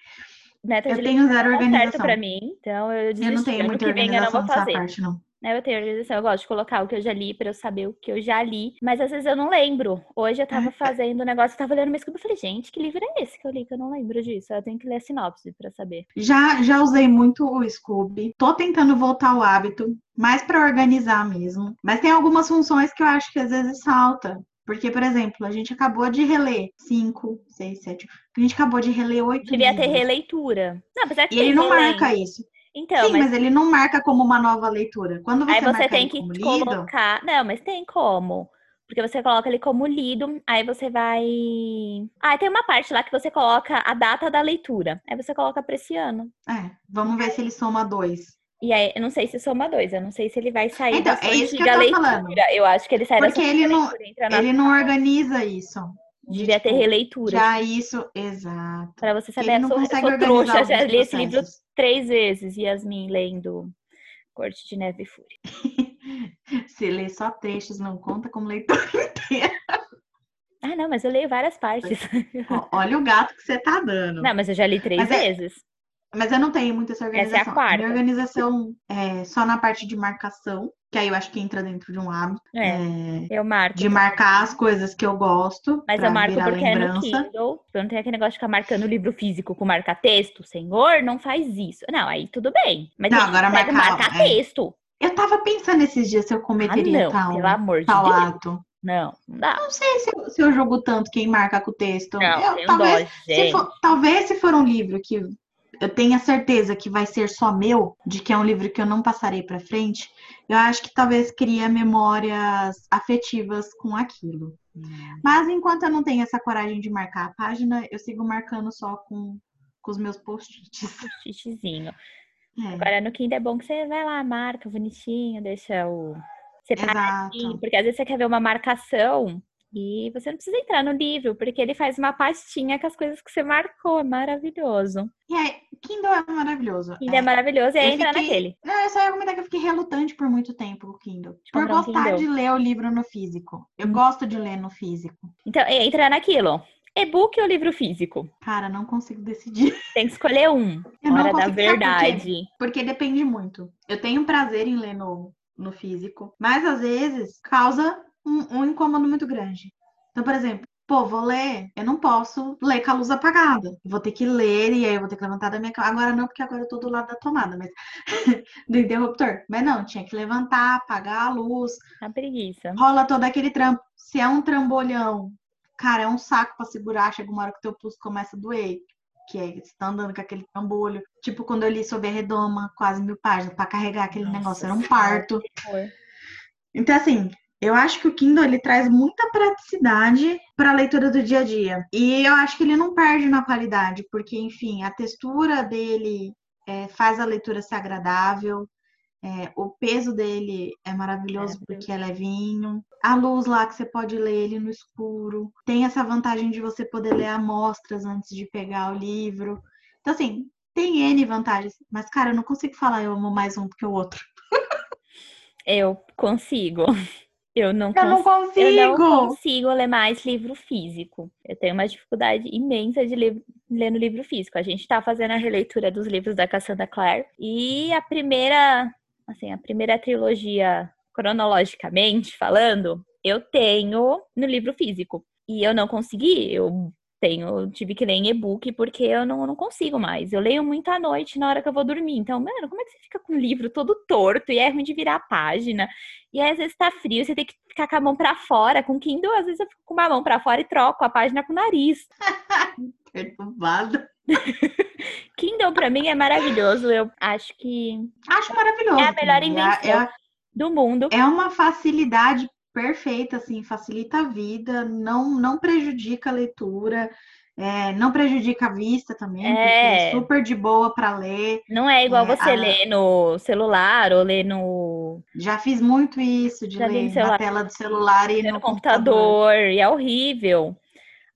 Meta Eu de tenho leitura zero dá certo organização. pra mim, então eu desisti. Eu não tenho ano muita que vem eu não organização vou fazer. parte, não. Né, Eu tenho organização, eu gosto de colocar o que eu já li pra eu saber o que eu já li, mas às vezes eu não lembro. Hoje eu tava fazendo um negócio, eu tava lendo Scooby e falei, gente, que livro é esse que eu li que eu não lembro disso? Eu tenho que ler a sinopse pra saber. Já, já usei muito o Scooby. Tô tentando voltar ao hábito, mais para organizar mesmo. Mas tem algumas funções que eu acho que às vezes salta. Porque, por exemplo, a gente acabou de reler cinco, seis, sete. A gente acabou de reler oito Devia ter livros. releitura. Não, apesar que E ele não marca isso. Então, Sim, mas, mas... ele não marca como uma nova leitura. Quando você aí você marca tem que como lido, colocar. Não, mas tem como. Porque você coloca ele como lido, aí você vai. Ah, tem uma parte lá que você coloca a data da leitura. Aí você coloca pra esse ano. é, vamos ver se ele soma dois. E aí, eu não sei se soma dois, eu não sei se ele vai sair Então, da é isso que eu tô leitura. falando. Eu acho que ele sai da Porque sua ele não- leitura, Ele não organiza isso. De, Devia ter tipo, releitura. Já isso, exato. Pra você saber, Ele eu não sou, eu consegue sou trouxa, já li esse livro processos. três vezes, Yasmin lendo Corte de Neve e Fúria. Se lê só trechos, não conta como leitura inteira. Ah, não, mas eu leio várias partes. Olha o gato que você tá dando. Não, mas eu já li três Mas é- vezes. Mas eu não tenho muito essa Essa é a organização. quarta. Minha organização é só na parte de marcação, que aí eu acho que entra dentro de um hábito. É, é, eu marco. de marcar as coisas que eu gosto. Mas eu marco porque é no lembrança. Kindle. Eu não tenho aquele negócio de ficar marcando livro físico com marca-texto. Senhor, não faz isso. Não, aí tudo bem. Mas Não, agora marcar, é. marca-texto. Eu tava pensando esses dias se eu Ah, cometeria não, tal, pelo amor de tal Deus. ato. Não, não dá. Não sei se eu, se eu jogo tanto quem marca com o texto. Não, eu, talvez, dó, se for, talvez se for um livro que eu tenha certeza que vai ser só meu, de que é um livro que eu não passarei pra frente, eu acho que talvez cria memórias afetivas com aquilo. Mas enquanto eu não tenho essa coragem de marcar a página, eu sigo marcando só com, com os meus post-its. Xixezinho. É, Agora no Kindle é bom que você vai lá, marca bonitinho, deixa o. Separadinho, exato. porque às vezes você quer ver uma marcação e você não precisa entrar no livro, porque ele faz uma pastinha com as coisas que você marcou. É maravilhoso. E aí, Kindle é maravilhoso. Kindle é, maravilhoso e aí entra fiquei- naquele. Não, só ia comentar que eu fiquei relutante por muito tempo o Kindle. Por um gostar Kindle. de ler o livro no físico. Eu Hum. gosto de ler no físico. Então, entra naquilo. E-book ou livro físico? Cara, não consigo decidir. Tem que escolher um. Eu Hora da por verdade. Porque depende muito. Eu tenho prazer em ler no, no físico, mas às vezes causa um, um incômodo muito grande. Então, por exemplo, pô, vou ler, eu não posso ler com a luz apagada. Vou ter que ler e aí eu vou ter que levantar da minha cama. Agora não, porque agora eu tô do lado da tomada, mas do interruptor. Mas não, tinha que levantar, apagar a luz, A preguiça. rola todo aquele trampo. Se é um trambolhão, cara, é um saco pra segurar, chega uma hora que o teu pulso começa a doer. Que é, você tá andando com aquele trambolho. Tipo, quando eu li sobre a redoma, quase mil páginas, pra carregar aquele Nossa negócio, era um parto. Então, assim, eu acho que o Kindle ele traz muita praticidade para a leitura do dia a dia. E eu acho que ele não perde na qualidade, porque, enfim, a textura dele é, faz a leitura ser agradável. é, o peso dele é maravilhoso Maravilhoso. porque é levinho. A luz lá que você pode ler ele no escuro. Tem essa vantagem de você poder ler amostras antes de pegar o livro. Então, assim, tem N vantagens. Mas, cara, eu não consigo falar eu amo mais um do que o outro. Eu consigo. Eu não, Eu não cons- eu não consigo. consigo ler mais livro físico. Eu tenho uma dificuldade imensa de ler, ler no livro físico. A gente tá fazendo a releitura dos livros da Cassandra Clare e a primeira, assim, a primeira trilogia, cronologicamente falando, eu tenho no livro físico. E eu não consegui, eu tenho, tive que ler em e-book porque eu não, não consigo mais. Eu leio muito à noite na hora que eu vou dormir. Então, mano, como é que você fica com o livro todo torto e é ruim de virar a página? E aí, às vezes tá frio, você tem que ficar com a mão pra fora. Com Kindle, às vezes eu fico com uma mão pra fora e troco a página com o nariz. Perturbada. Kindle pra mim é maravilhoso. Eu acho que Acho maravilhoso. É a melhor também. invenção. É, do mundo. é, é uma facilidade perfeita, assim, facilita a vida, não, não prejudica a leitura, é, não prejudica a vista também, porque É. é super de boa para ler. Não é igual É, você a- ler no celular ou ler no, Já fiz muito isso, de Já ler na tela do celular e no no computador. E é horrível.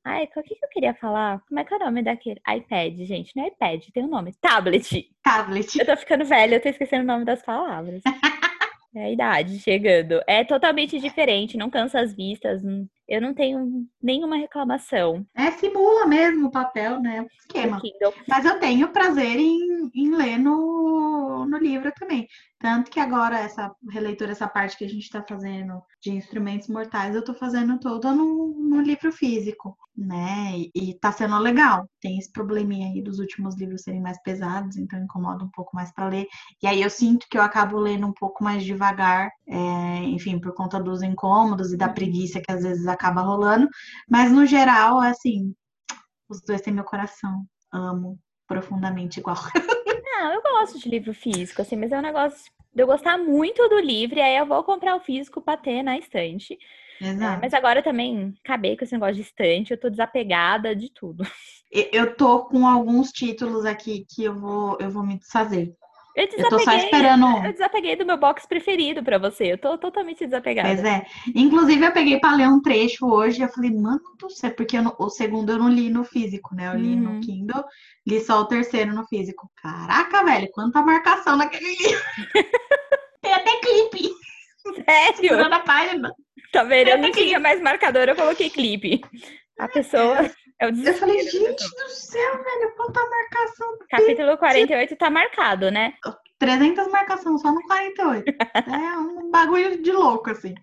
Ai, o que que eu queria falar? Como é que é o nome daquele? iPad, gente. Não é iPad, tem um nome. Tablet. Tablet. Eu tô ficando velha, eu tô esquecendo o nome das palavras. É a idade chegando. É totalmente diferente, não cansa as vistas. Eu não tenho nenhuma reclamação É, simula mesmo o papel, né? O esquema. Mas eu tenho prazer em, em ler no, no livro também. Tanto que agora, essa releitura, essa parte que a gente está fazendo de instrumentos mortais, eu estou fazendo toda no, no livro físico, né? E, e tá sendo legal. Tem esse probleminha aí dos últimos livros serem mais pesados, então incomoda um pouco mais para ler. E aí eu sinto que eu acabo lendo um pouco mais devagar, é, enfim, por conta dos incômodos e da preguiça que às vezes acaba rolando. Mas no geral, assim, os dois têm meu coração. Amo profundamente igual. Não, eu gosto de livro físico, assim, mas é um negócio de eu gostar muito do livro, e aí eu vou comprar o físico pra ter na estante. É, Exato. mas agora eu também acabei com esse negócio de estante, eu tô desapegada de tudo. Eu tô com alguns títulos aqui que eu vou, eu vou me desfazer. Eu Eu tô só desapeguei, esperando. eu desapeguei do meu box preferido pra você. Eu tô totalmente desapegada. Pois é. Inclusive, eu peguei pra ler um trecho hoje e eu falei, mano do céu, porque não- o segundo eu não li no físico, né? Eu li Uhum. no Kindle, li só o terceiro no físico. Caraca, velho, quanta marcação naquele livro. Tem até clipe Sério? segurando a página. Tá vendo? Eu não tinha mais marcador, eu coloquei clipe. A pessoa é Eu falei, gente do céu, velho, quanta marcação. Capítulo 48 tá marcado, né? 300 marcações só no 48. é um bagulho de louco, assim.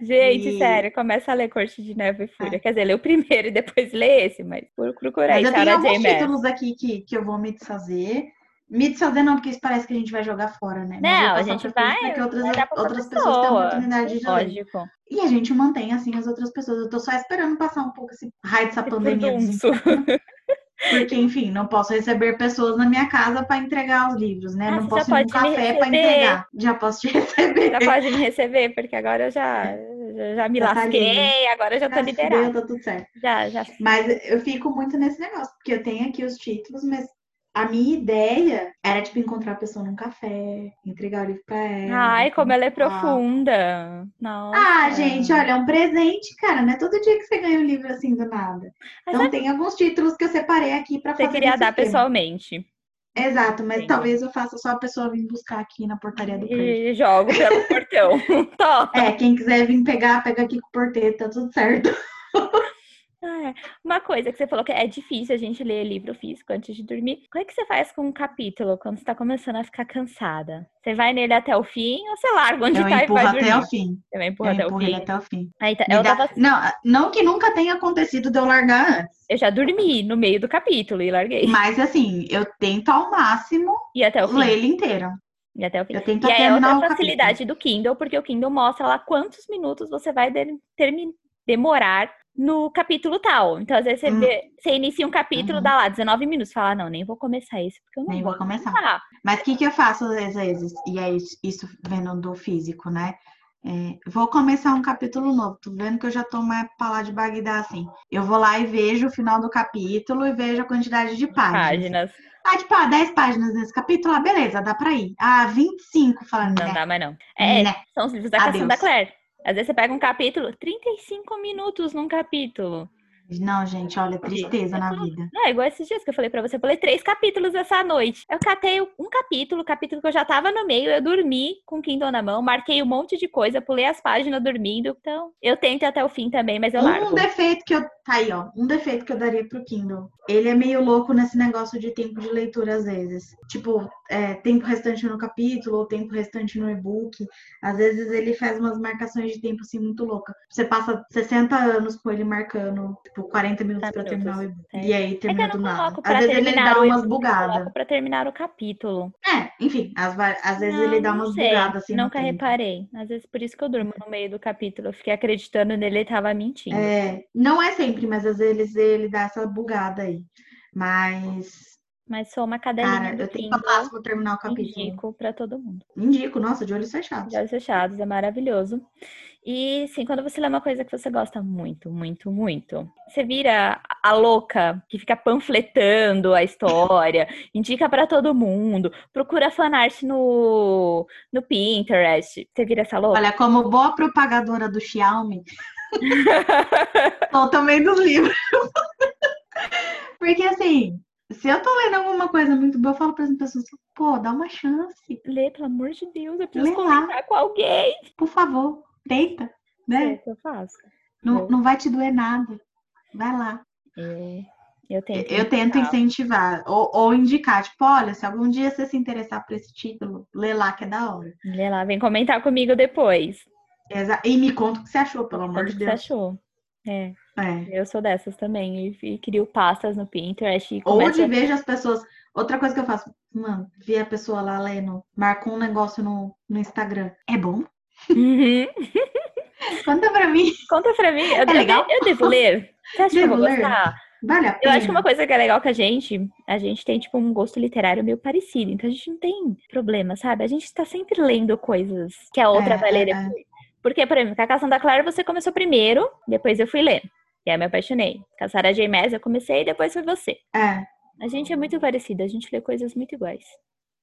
Gente, E- sério, começa a ler Corte de Neve e Fúria. Quer dizer, lê o primeiro e depois lê esse, mas por procurar aí, Mas eu tenho alguns títulos aqui que, que eu vou me desfazer. Me desfazer não, porque isso parece que a gente vai jogar fora, né? Não, a gente vai- pra que outras, vai outras pessoas tenham a pessoa. oportunidade de ler. Lógico. E a gente mantém, assim, as outras pessoas. Eu tô só esperando passar um pouco esse raio dessa pandemia. Desenfreada, Porque, enfim, não posso receber pessoas na minha casa para entregar os livros, né? Ah, não posso ir me café para entregar. Já posso te receber. Já pode me receber, porque agora eu já, já, já me Já tá lasquei, agora eu já tô liberada. Tá tudo certo. Já, já. Mas eu fico muito nesse negócio, porque eu tenho aqui os títulos, mas a minha ideia era, tipo, encontrar a pessoa num café, entregar o livro pra ela. Ai, como ela é profunda. Nossa. Ah, gente, olha, é um presente, cara. Não é todo dia que você ganha um livro assim do nada. Mas Então sabe tem alguns títulos que eu separei aqui pra Você fazer queria nesse dar esquema. pessoalmente. Exato, mas Entendi. talvez eu faça só a pessoa vir buscar aqui na portaria do prédio. E jogo pelo portão. É, quem quiser vir pegar, pega aqui com o porteiro, tá tudo certo. Ah, Uma coisa que você falou que é difícil a gente ler livro físico antes de dormir. O que é que você faz com um capítulo quando você tá começando a ficar cansada? Você vai nele até o fim ou você larga onde Eu tá e vai até dormir? o fim. Você vai empurrar até o ele fim. até o fim. Aí tá- Me eu, dá- tava- Não, não que nunca tenha acontecido de eu largar antes. eu já dormi no meio do capítulo e larguei. Mas assim, eu tento ao máximo E até o fim. ler ele inteiro. E até o fim. Eu tento E aí é outra o capítulo. facilidade do Kindle, porque o Kindle mostra lá quantos minutos você vai de- demorar no capítulo tal. Então, às vezes você, Hum. vê- você inicia um capítulo, Uhum. dá lá 19 minutos, fala, ah, não, nem vou começar esse, porque eu não Nem vou vou começar. começar. Mas o que, que eu faço às vezes? E é isso, isso vendo do físico, né? É, vou começar um capítulo novo. Tô vendo que eu já tô mais pra lá de Bagdá, assim. Eu vou lá e vejo o final do capítulo e vejo a quantidade de páginas. Páginas. Ah, tipo, ah, 10 páginas nesse capítulo, ah, beleza, dá pra ir. Ah, 25, falando, Não né? dá mais não. É, Né. são os livros da Adeus. Cassandra Clare. Às vezes você pega um capítulo, 35 minutos num capítulo. Não, gente, olha, tristeza na vida. É igual esses dias que eu falei pra você, eu falei três capítulos essa noite. Eu catei um capítulo, capítulo que eu já tava no meio, eu dormi com o Kindle na mão, marquei um monte de coisa, pulei as páginas dormindo. Então, eu tento até o fim também, mas eu largo. Um defeito que eu. Tá aí, ó. Um defeito que eu daria pro Kindle. Ele é meio louco nesse negócio de tempo de leitura, às vezes. Tipo, é, tempo restante no capítulo ou tempo restante no e-book. Às vezes ele faz umas marcações de tempo assim muito louca. Você passa 60 anos com ele marcando, tipo, 40 minutos para terminar o e-book. É. E aí termina é do nada. Às vezes ele dá umas bugadas. Para terminar o capítulo. É, enfim, às, às vezes não, ele dá umas bugadas assim. Nunca reparei. Às vezes por isso que eu durmo no meio do capítulo. Eu fiquei acreditando nele e tava mentindo. É, não é sempre, mas às vezes ele dá essa bugada aí. Mas mas sou uma cadelinha Cara, eu tenho passo pra terminar o capítulo. Indico pra todo mundo. Indico, nossa, de olhos fechados. De olhos fechados, é maravilhoso. E sim, quando você lê uma coisa que você gosta muito, muito, muito, você vira a louca que fica panfletando a história, indica para todo mundo, procura fanart no, no Pinterest. Você vira essa louca? Olha, como boa propagadora do Xiaomi, sou também dos livros. Porque assim, se eu tô lendo alguma coisa muito boa, eu falo para as pessoas, pô, dá uma chance. Lê, pelo amor de Deus, eu preciso Lê comentar lá. com alguém. Por favor, tenta, né? É, eu faço. Não, não vai te doer nada. Vai lá. É, eu tento. Eu tento incentivar. Ou, ou, indicar, tipo, olha, se algum dia você se interessar por esse título, lê lá que é da hora. Lê lá, vem comentar comigo depois. E me conta o que você achou, pelo amor de Deus. O que você achou. É. É. Eu sou dessas também. E, e crio pastas no Pinterest. E Ou de vejo as pessoas. Outra coisa que eu faço, mano, vi a pessoa lá lendo, marcou um negócio no, no Instagram. É bom? Uhum. Conta pra mim. Conta pra mim. Eu, é legal? Eu, devo ler. Você acha devo que eu vou ler? gostar? Vale a pena. Eu acho que uma coisa que é legal que a gente, a gente tem, tipo, um gosto literário meio parecido. Então a gente não tem problema, sabe? A gente tá sempre lendo coisas que a outra é, vai ler é, é. Porque, por exemplo, com a Cação da Clara você começou primeiro, depois eu fui ler. E aí me apaixonei. Com a Sarah J. Maas eu comecei e depois foi você. É. A gente é muito parecida, a gente lê coisas muito iguais.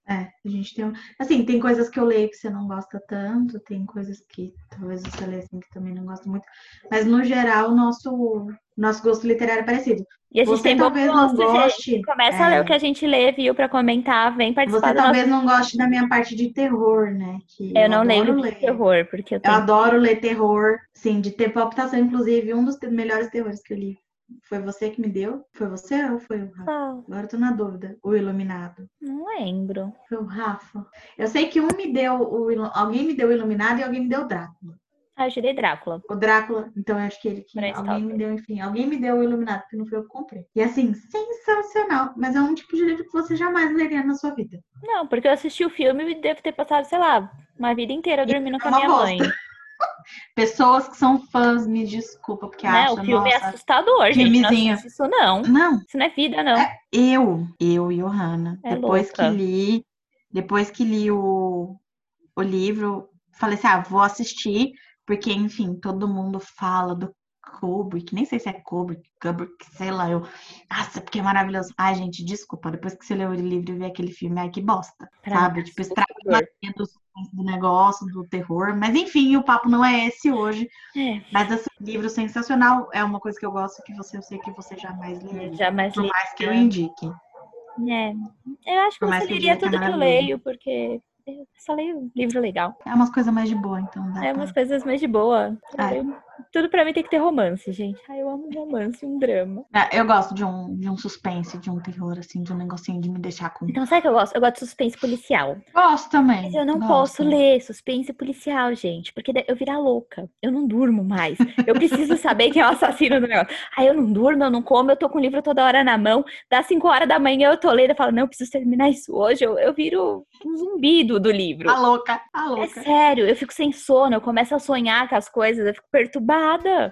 É, a gente tem. Assim, tem coisas que eu leio que você não gosta tanto, tem coisas que talvez você lê assim que também não gosta muito. Mas no geral, o nosso, nosso gosto literário é parecido. E a gente você tem talvez gosto, não goste. Começa é... a ler o que a gente lê, viu, para comentar, vem participar. Você talvez nosso... não goste da minha parte de terror, né? Que eu, eu não leio ler. terror, porque eu, tenho... eu adoro ler terror, sim, de ter palpitação, inclusive, um dos melhores terrores que eu li foi você que me deu? Foi você ou foi o Rafa? Agora eu tô na dúvida. O Iluminado. Não lembro. Foi o Rafa. Eu sei que um me deu o alguém me deu o Iluminado e alguém me deu o Drácula. Ah, eu tirei Drácula. O Drácula, então eu acho que ele que alguém me deu, enfim, alguém me deu o Iluminado, porque não foi eu que comprei. E assim, sensacional, mas é um tipo de livro que você jamais leria na sua vida. Não, porque eu assisti o filme e devo ter passado, sei lá, uma vida inteira dormindo e com a minha bosta. mãe. Pessoas que são fãs, me desculpa, porque não, acham, o filme é nossa, é assustador, filmezinho. gente. Não isso não. Não. Isso não é vida, não. É eu, eu, Johanna. É depois louca. que li, depois que li o, o livro, falei assim, ah, vou assistir, porque, enfim, todo mundo fala do Kubrick, nem sei se é Kubrick, Kubrick, sei lá, eu. Nossa, porque é maravilhoso. Ai, gente, desculpa, depois que você leu o livro e vê aquele filme, ai, que bosta. Pra sabe? Tipo, estraga do, do negócio, do terror. Mas enfim, o papo não é esse hoje. É. Mas esse livro sensacional é uma coisa que eu gosto que você, eu sei que você jamais leu. Jamais Por li. mais que eu indique. É. Eu acho que eu leria que é tudo que eu leio, porque eu só leio livro legal. É umas coisas mais de boa, então É pra- umas coisas mais de boa. É. Tudo pra mim tem que ter romance, gente. Ai, eu amo um romance, um drama. Ah, Eu gosto de um, de um suspense, de um terror, assim, de um negocinho de me deixar com. Então, sabe o que eu gosto? Eu gosto de suspense policial. Gosto também. Mas eu não gosto. posso ler suspense policial, gente, porque eu virar louca. Eu não durmo mais. Eu preciso saber quem é o assassino do negócio. Aí eu não durmo, eu não como, eu tô com o livro toda hora na mão. Dá 5 horas da manhã eu tô lendo, eu falo, não, eu preciso terminar isso hoje. Eu, eu viro um zumbido do livro. A louca, a É louca. sério, eu fico sem sono, eu começo a sonhar com as coisas, eu fico perturbada.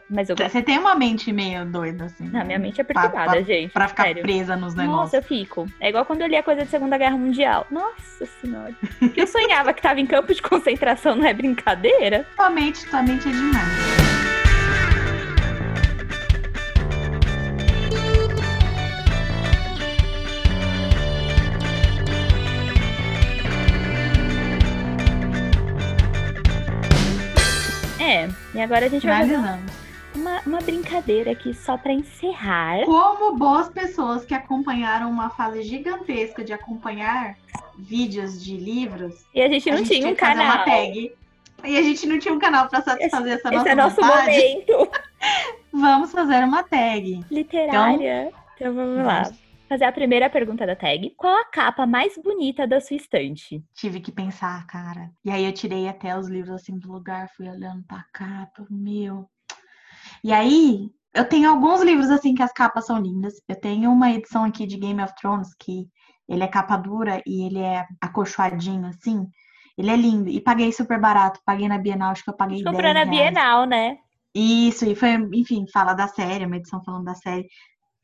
Mas eu. Você tem uma mente meio doida, assim. Não, né? minha mente é perturbada, pra- gente. Pra ficar sério. presa nos negócios. Nossa, eu fico. É igual quando eu li a coisa de Segunda Guerra Mundial. Nossa senhora. Eu sonhava que tava em campo de concentração, não é brincadeira? Tua mente, tua mente é demais. E agora a gente vai fazer uma, uma brincadeira aqui só para encerrar. Como boas pessoas que acompanharam uma fase gigantesca de acompanhar vídeos de livros. E a gente não a gente tinha um canal. Tag, e a gente não tinha um canal para satisfazer essa esse nossa é nosso vontade. momento. Vamos fazer uma tag. Literária. Então, então vamos lá fazer a primeira pergunta da tag. Qual a capa mais bonita da sua estante? Tive que pensar, cara. E aí eu tirei até os livros assim do lugar, fui olhando pra capa, meu. E aí, eu tenho alguns livros assim que as capas são lindas. Eu tenho uma edição aqui de Game of Thrones que ele é capa dura e ele é acolchoadinho assim. Ele é lindo. E paguei super barato. Paguei na Bienal, acho que eu paguei Comprou na Bienal, né? Isso, e foi, enfim, fala da série, uma edição falando da série.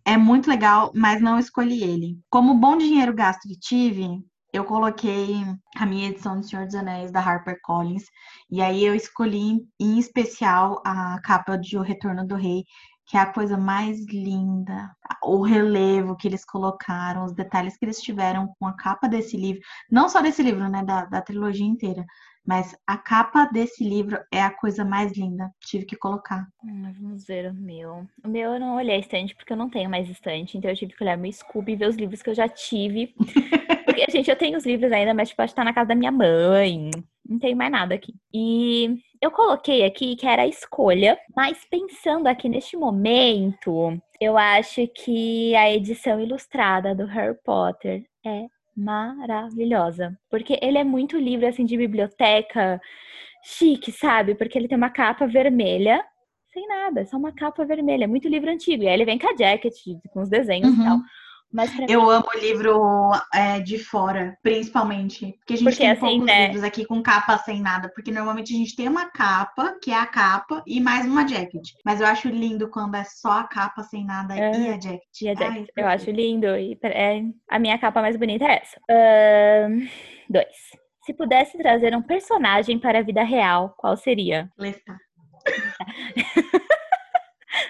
É muito legal, mas não escolhi ele. Como bom dinheiro gasto que tive, eu coloquei a minha edição do Senhor dos Anéis da HarperCollins. E aí eu escolhi em especial a capa de O Retorno do Rei, que é a coisa mais linda. O relevo que eles colocaram, os detalhes que eles tiveram com a capa desse livro. Não só desse livro, né? Da, da trilogia inteira. Mas a capa desse livro é a coisa mais linda. Tive que colocar. Hum, vamos ver o meu. O meu eu não olhei a estante porque eu não tenho mais estante. Então eu tive que olhar meu Scooby e ver os livros que eu já tive. porque, gente, eu tenho os livros ainda, mas tipo, acho que tá na casa da minha mãe. Não tenho mais nada aqui. E eu coloquei aqui que era a escolha, mas pensando aqui neste momento, eu acho que a edição ilustrada do Harry Potter é maravilhosa. Porque ele é muito livro, assim, de biblioteca chique, sabe? Porque ele tem uma capa vermelha, sem nada, só uma capa vermelha. É muito livro antigo. E aí ele vem com a jacket, com os desenhos uhum. e tal. Eu mim... amo livro é, de fora, principalmente. Porque a gente porque, tem assim, poucos né? livros aqui com capa sem nada. Porque normalmente a gente tem uma capa, que é a capa, e mais uma jacket. Mas eu acho lindo quando é só a capa sem nada é, e a jacket. E a jacket. Ai, eu acho lindo. E é, a minha capa mais bonita é essa. Uh, dois. Se pudesse trazer um personagem para a vida real, qual seria? Lestat.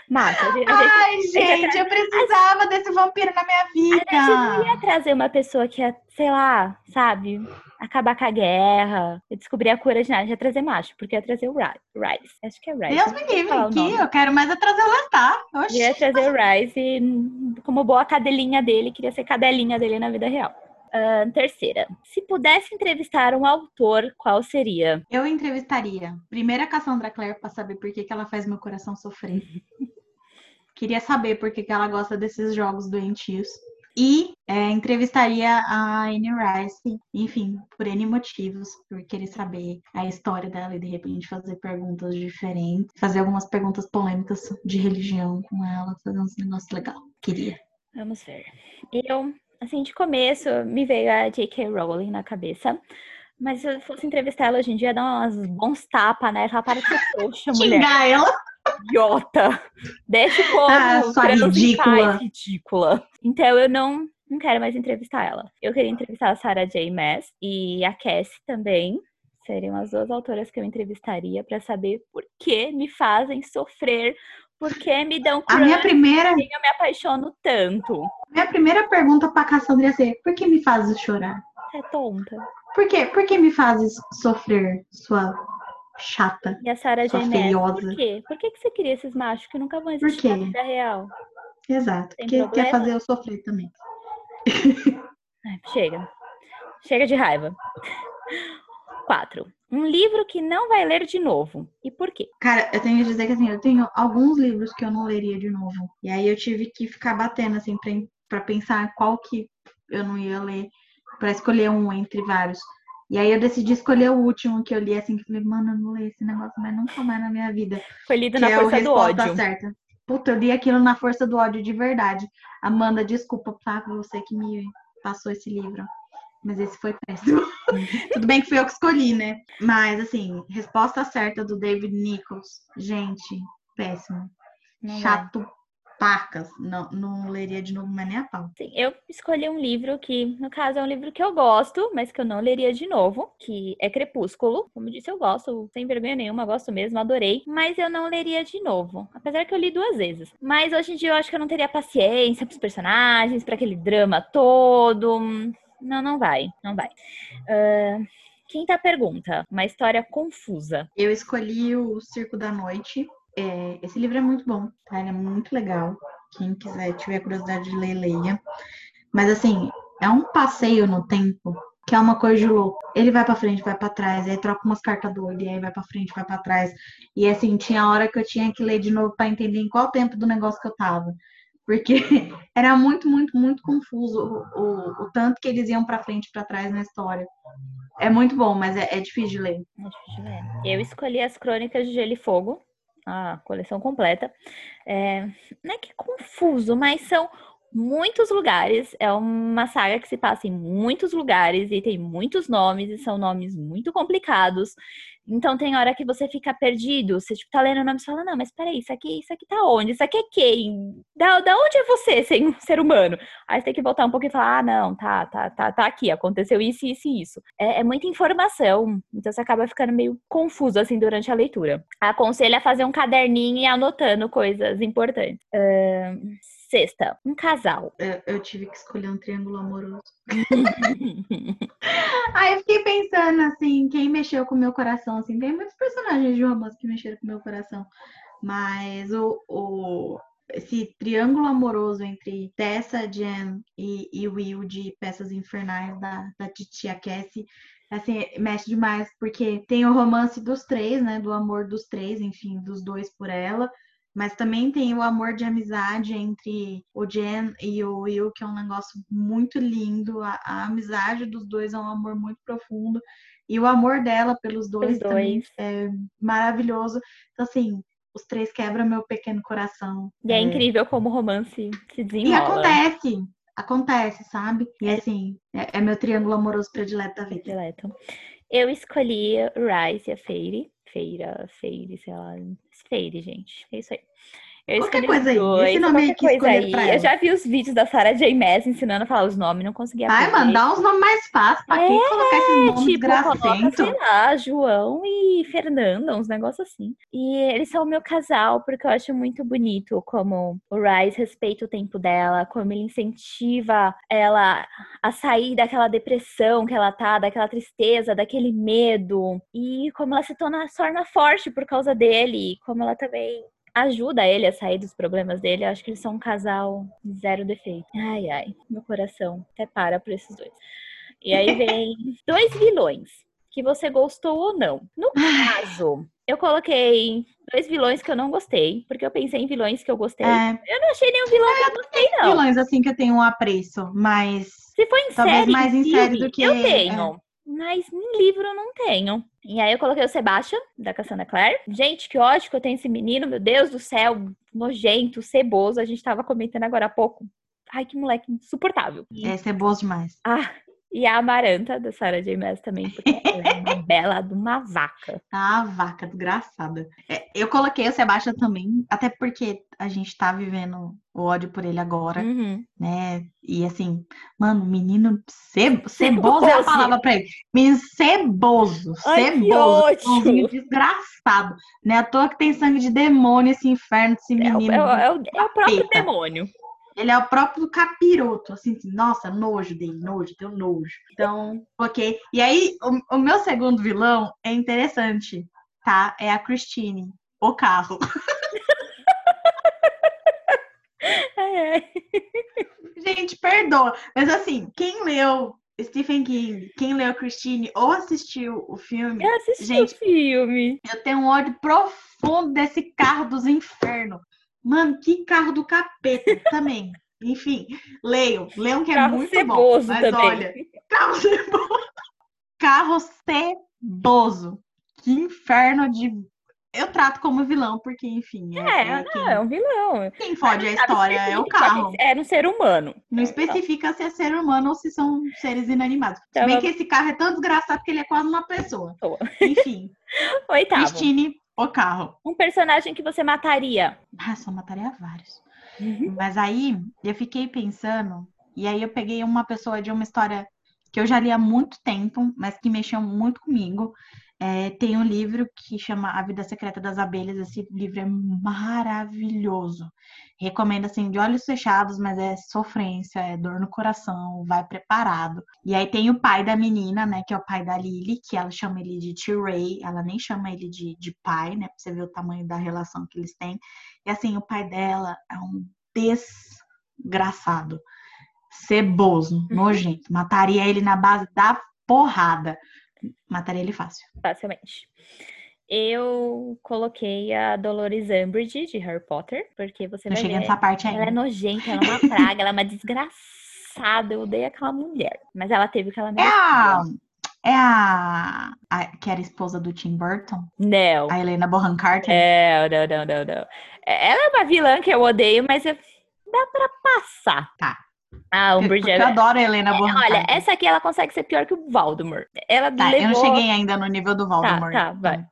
Mata. Gente, Ai, gente, eu precisava desse vampiro na minha vida. A gente não ia trazer uma pessoa que ia, sei lá, sabe, acabar com a guerra, descobrir a cura de nada. ia trazer macho, porque ia trazer o Rice. Acho que é Rice. Deus me livre, aqui, eu quero mais é trazer o Lestar. Ia trazer o Rice e, como boa cadelinha dele, queria ser cadelinha dele na vida real. Uh, terceira, se pudesse entrevistar um autor, qual seria? Eu entrevistaria primeiro a Cassandra Clare para saber por que, que ela faz meu coração sofrer. Queria saber por que, que ela gosta desses jogos doentios. E é, entrevistaria a Anne Rice, enfim, por N motivos, por querer saber a história dela e de repente fazer perguntas diferentes, fazer algumas perguntas polêmicas de religião com ela, fazer uns negócios legais. Queria. Vamos ver. Eu assim, de começo me veio a J.K. Rowling na cabeça. Mas se eu fosse entrevistar ela hoje em dia, ia dar uns bons tapas, né? Ela para de ser trouxa, mulher. Xingar ela. Idiota. Deixa o povo ah, sua ridícula. ridícula. Então eu não, não quero mais entrevistar ela. Eu queria entrevistar a Sarah J. Maas e a Cassie também. Seriam as duas autoras que eu entrevistaria para saber por que me fazem sofrer por que me dão crush? A minha primeira. Eu me apaixono tanto. Minha primeira pergunta pra Cassandra ia ser: por que me fazes chorar? É tonta. Por quê? Por que me fazes sofrer, sua chata? E a Sarah J. Por quê? Por que, que você queria esses machos que nunca vão existir na vida real? Exato. Porque quer fazer eu sofrer também. Ai, chega. Chega de raiva. Quatro. Um livro que não vai ler de novo. E por quê? Cara, eu tenho que dizer que assim, eu tenho alguns livros que eu não leria de novo. E aí eu tive que ficar batendo assim para pensar qual que eu não ia ler, para escolher um entre vários. E aí eu decidi escolher o último que eu li assim, que falei, mano, eu não leio esse negócio mais nunca mais na minha vida. Foi lido na é força do ódio. Certa. Puta, eu li aquilo na força do ódio de verdade. Amanda, desculpa, tá? Você que me passou esse livro. Mas esse foi péssimo. Tudo bem que fui eu que escolhi, né? Mas, assim, resposta certa do David Nichols. Gente, péssimo. Não Chato é. pacas. Não, não leria de novo, mas nem a pau. Sim, eu escolhi um livro que, no caso, é um livro que eu gosto, mas que eu não leria de novo, que é Crepúsculo. Como disse, eu gosto, sem vergonha nenhuma, gosto mesmo, adorei. Mas eu não leria de novo. Apesar que eu li duas vezes. Mas hoje em dia eu acho que eu não teria paciência pros personagens, para aquele drama todo. Não, não vai, não vai. Uh, quinta pergunta, uma história confusa. Eu escolhi o Circo da Noite, É, esse livro é muito bom, tá? Ele é muito legal. Quem quiser, tiver curiosidade de ler, leia. Mas assim, é um passeio no tempo que é uma coisa de louco. Ele vai para frente, vai para trás, aí troca umas cartas doidas, aí vai para frente, vai para trás. E assim, tinha hora que eu tinha que ler de novo para entender em qual tempo do negócio que eu tava. Porque era muito, muito, muito confuso o, o, o tanto que eles iam para frente e para trás na história. É muito bom, mas é, é, difícil de ler. É difícil de ler. Eu escolhi as Crônicas de Gelo e Fogo, a coleção completa. É, não é que é confuso, mas são muitos lugares. É uma saga que se passa em muitos lugares e tem muitos nomes e são nomes muito complicados. Então tem hora que você fica perdido, você tipo, tá lendo o nome e fala, não, mas peraí, isso aqui, isso aqui tá onde? Isso aqui é quem? Da, da onde é você, sem um ser humano? Aí você tem que voltar um pouco e falar, ah, não, tá, tá, tá, tá aqui, aconteceu isso, isso e isso. É, é muita informação, então você acaba ficando meio confuso, assim, durante a leitura. Aconselho a fazer um caderninho e anotando coisas importantes. Uh, Sexta, um casal. Eu, eu tive que escolher um triângulo amoroso. Aí eu fiquei pensando assim, quem mexeu com o meu coração, assim, tem muitos personagens de romance que mexeram com o meu coração. Mas o, o, esse triângulo amoroso entre Tessa, Jen e, e Will de Peças Infernais da, da Titia Cassie, assim, mexe demais, porque tem o romance dos três, né? Do amor dos três, enfim, dos dois por ela. Mas também tem o amor de amizade entre o Jen e o Will, que é um negócio muito lindo. A, a amizade dos dois é um amor muito profundo. E o amor dela pelos dois, dois. é maravilhoso. Então, assim, os três quebram meu pequeno coração. E é, é incrível como o romance se desenrola. E acontece, acontece, sabe? E é. assim, é, é meu triângulo amoroso predileto da vida. Predileto. Eu escolhi Rise e a Fairy. Feira, Feire, sei lá. Feire, gente. É isso aí. Eu qualquer coisa aí. Dois, Esse nome aí que coisa aí. Eu já vi os vídeos da Sarah J. Maas ensinando a falar os nomes, não conseguia Vai mandar uns nomes mais fáceis. Pra é, quem colocar esses nomes tipo, coloca, sei lá, João e Fernanda, uns negócios assim. E eles são o meu casal, porque eu acho muito bonito como o Rise respeita o tempo dela, como ele incentiva ela a sair daquela depressão que ela tá, daquela tristeza, daquele medo. E como ela se torna, se torna forte por causa dele, como ela também ajuda ele a sair dos problemas dele. Eu acho que eles são um casal zero defeito. Ai, ai, meu coração até para por esses dois. E aí vem dois vilões que você gostou ou não. No caso, eu coloquei dois vilões que eu não gostei, porque eu pensei em vilões que eu gostei. É. Eu não achei nenhum vilão é, que eu gostei, não. vilões assim que eu tenho um apreço, mas. Se for em Talvez série, mais em série do que. Eu tenho. Mas em livro eu não tenho. E aí eu coloquei o Sebastian, da Cassandra Clare. Gente, que ódio que eu tenho esse menino, meu Deus do céu, nojento, ceboso. A gente tava comentando agora há pouco. Ai, que moleque insuportável. É ceboso demais. Ah, e a Amaranta, da Sarah J. Maas também, porque ela é uma bela de uma vaca. Ah, vaca, desgraçada. É, eu coloquei o Sebastião também, até porque a gente tá vivendo o ódio por ele agora, uhum. né? E assim, mano, menino cebo, ceboso é a palavra pra ele. Menino ceboso, Ai, ceboso, desgraçado. Né? À toa que tem sangue de demônio, esse inferno, esse menino. É, é, é, o, é o próprio demônio. Ele é o próprio capiroto, assim, nossa, nojo dele, nojo, teu nojo. Então, ok. E aí, o, o meu segundo vilão é interessante, tá? É a Christine, o carro. Gente, perdoa. Mas assim, quem leu Stephen King, quem leu Christine ou assistiu o filme. Eu assisti gente, o filme. Eu tenho um ódio profundo desse carro dos infernos. Mano, que carro do capeta também. Enfim, leiam. Leiam que é carro muito bom. Mas também. olha, carro ceboso. Carro ceboso. Que inferno de. Eu trato como vilão, porque, enfim. É, é, é, quem... é um vilão. Quem fode a história é o carro. É um ser humano. Não especifica se é ser humano ou se são seres inanimados. Então, se bem que esse carro é tão desgraçado que ele é quase uma pessoa. Enfim. Oitavo. Christine o carro. Um personagem que você mataria? Ah, só mataria vários. Uhum. Mas aí eu fiquei pensando, e aí eu peguei uma pessoa de uma história que eu já li há muito tempo, mas que mexeu muito comigo. É, tem um livro que chama A Vida Secreta das Abelhas. Esse livro é maravilhoso. Recomendo assim, de olhos fechados, mas é sofrência, é dor no coração, vai preparado. E aí tem o pai da menina, né, que é o pai da Lily, que ela chama ele de tio Ray, ela nem chama ele de, de pai, né, pra você ver o tamanho da relação que eles têm. E assim, o pai dela é um desgraçado, ceboso, uhum. nojento. Mataria ele na base da porrada. Mataria ele fácil. Facilmente. Eu coloquei a Dolores Umbridge de Harry Potter, porque você Não vai cheguei ver, nessa parte ainda. ela é nojenta, ela é uma praga, ela é uma desgraçada. Eu odeio aquela mulher. Mas ela teve o que ela É a, é a, a que era esposa do Tim Burton? Não. A Helena Bonham Carter? É, não, não, não, não. Ela é uma vilã que eu odeio, mas eu- dá pra passar. Tá. A Porque Umbridge, eu adoro a Helena Bonham Olha, Carter. essa aqui ela consegue ser pior que o Voldemort. Ela Tá, levou... eu não cheguei ainda no nível do Tá, Voldemort. tá, então vai.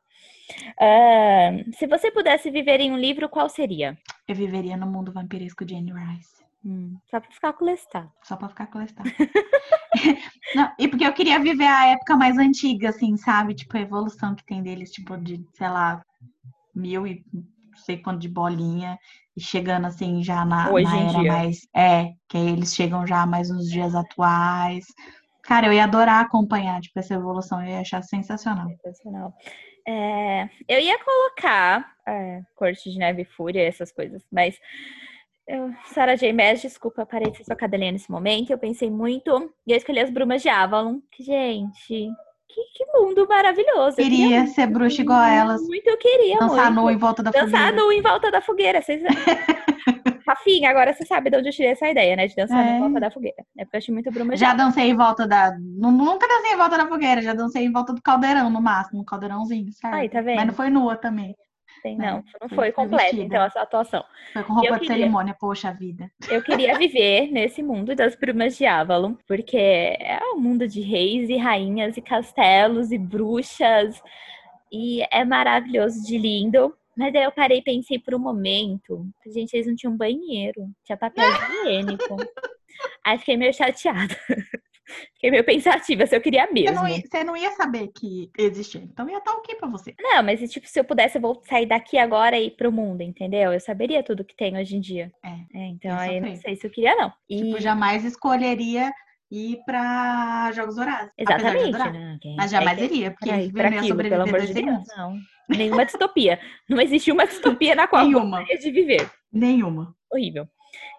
Ah, se você pudesse viver em um livro, qual seria? Eu viveria no mundo vampiresco de Anne Rice. Hum, só pra ficar com o Lestat. Só pra ficar com o Lestat. Não, e porque eu queria viver a época mais antiga, assim, sabe? Tipo, a evolução que tem deles, tipo, de, sei lá, mil e não sei quanto de bolinha. E chegando, assim, já na, Hoje na era dia. mais... É, que aí eles chegam já mais nos dias atuais. Cara, eu ia adorar acompanhar, tipo, essa evolução. Eu ia achar sensacional. Sensacional. É, eu ia colocar é, Corte de Neve e Fúria, essas coisas, mas eu, Sarah J. Maas, desculpa, parei de ser sua cadelinha nesse momento. Eu pensei muito e eu escolhi as Brumas de Avalon. Que, gente, que, que mundo maravilhoso. Eu Queria ser bruxa igual a elas. Muito, eu queria Dançar muito. nu em volta da Dançar fogueira. nu em volta da fogueira. Vocês... Rafinha, agora você sabe de onde eu tirei essa ideia, né? De dançar É. em volta da fogueira. É porque eu achei muito Bruma de Já dancei em volta da. nu- Nunca dancei em volta da fogueira, já dancei em volta do caldeirão, no máximo, um caldeirãozinho, certo? Aí, tá vendo? Mas não foi nua também. Tem, né? não, não Foi- foi completa, então, essa atuação. Foi com roupa Eu de queria. cerimônia, poxa vida. Eu queria viver nesse mundo das Brumas de Avalon, porque é um mundo de reis e rainhas e castelos e bruxas. E é maravilhoso de lindo. Mas aí eu parei e pensei por um momento, gente, eles não tinham banheiro, tinha papel higiênico. Aí fiquei meio chateada. Fiquei meio pensativa se eu queria Você mesmo. não, ia, você não ia saber que existia. Então ia estar ok pra você. Não, mas tipo, se eu pudesse, eu vou sair daqui agora e ir pro mundo, entendeu? Eu saberia tudo que tem hoje em dia. É. então Ia aí não sofrer. sei se eu queria, não. E... Tipo, jamais escolheria ir pra Jogos de Exatamente. adorar. Não, quem- Mas jamais é que- iria, porque eu pra não aquilo, pelo amor de Deus, não. Nenhuma distopia. Não existe uma distopia na qual eu Nenhuma. gostaria de viver. Nenhuma. Horrível.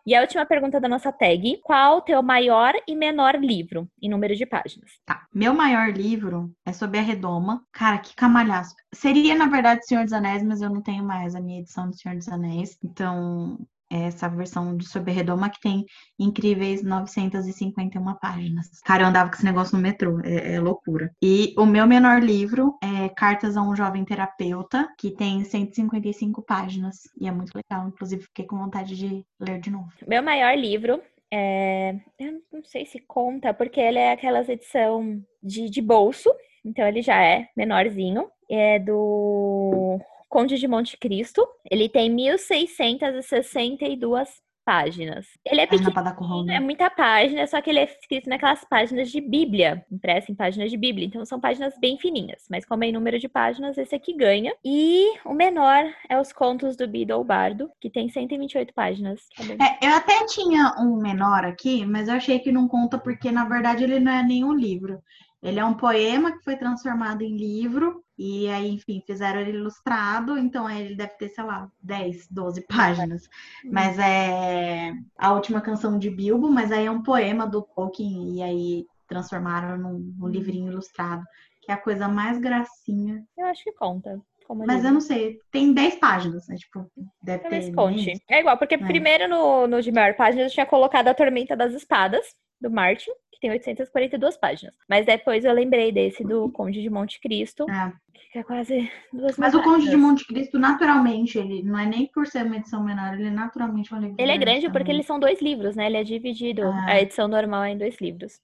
E a última pergunta da nossa tag: qual o teu maior e menor livro em número de páginas? Tá. Meu maior livro é sobre a Redoma. Cara, que camalhaço. Seria, na verdade, Senhor dos Anéis, mas eu não tenho mais a minha edição do Senhor dos Anéis. Então, essa versão de Sobre a Redoma que tem incríveis 951 páginas. Cara, eu andava com esse negócio no metrô. É, é loucura. E o meu menor livro é Cartas a um Jovem Terapeuta, que tem 155 páginas. E é muito legal. Inclusive, fiquei com vontade de ler de novo. Meu maior livro é. Eu não sei se conta, porque ele é aquelas edição de, de bolso. Então ele já é menorzinho. É do Conde de Monte Cristo. Ele tem 1662 páginas. Ele é Página pequeno. rolo. É muita página, só que ele é escrito naquelas páginas de Bíblia, impresso em páginas de Bíblia. Então são páginas bem fininhas, mas como é em número de páginas, esse aqui ganha. E o menor é os contos do Beedle Bardo, que tem 128 páginas. Tá. É, eu até tinha um menor aqui, mas eu achei que não conta porque, na verdade, ele não é nenhum livro. Ele é um poema que foi transformado em livro, e aí, enfim, fizeram ele ilustrado, então ele deve ter, sei lá, 10, 12 páginas. Mas é a última canção de Bilbo, mas aí é um poema do Tolkien, e aí transformaram num, num livrinho ilustrado, que é a coisa mais gracinha. Eu acho que conta. Mas livro. eu não sei, tem 10 páginas, né? Tipo, deve Talvez ter. conte. É igual, porque É. primeiro no, no de maior página eu tinha colocado A Tormenta das Espadas, do Martin, que tem 842 páginas. Mas depois eu lembrei desse do Conde de Monte Cristo, É. que é quase duas Mas o Conde de. Monte Cristo, naturalmente, ele não é nem por ser uma edição menor, ele é naturalmente um livro Ele é grande também. porque eles são dois livros, né? Ele é dividido. Ah. A edição normal é em dois livros.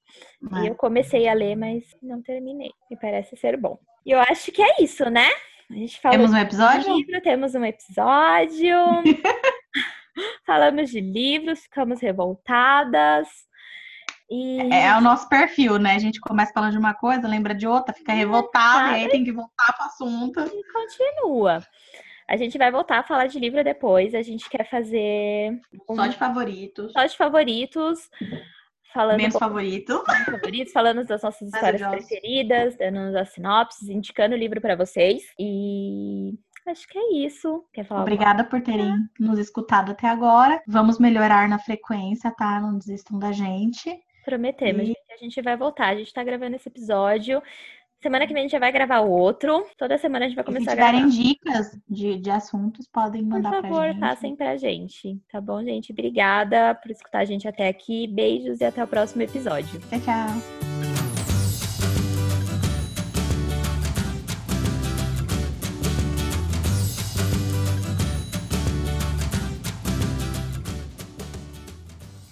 É. E eu comecei a ler, mas não terminei. E parece ser bom. E eu acho que é isso, né? A gente falou Temos um episódio? livro, temos um episódio. Falamos de livros, ficamos revoltadas. E... É, o nosso perfil, né? A gente começa falando de uma coisa, lembra de outra, fica revoltada, e aí tem que voltar para o assunto. E continua. A gente vai voltar a falar de livro depois. A gente quer fazer. Um... Só de favoritos. Só de favoritos. Falando Menos um favorito. favoritos, falando das nossas histórias preferidas, dando as sinopses, indicando o livro para vocês. E acho que é isso. Quer falar Obrigada por terem nos escutado até agora. Vamos melhorar na frequência, tá? Não desistam da gente. Prometemos, e... a gente vai voltar. A gente tá gravando esse episódio. Semana que vem a gente já vai gravar outro. Toda semana a gente vai começar a gravar. Se tiverem dicas de, de assuntos, podem mandar por favor, pra gente. passem pra gente. Tá bom, gente? Obrigada por escutar a gente até aqui. Beijos e até o próximo episódio. Tchau, tchau.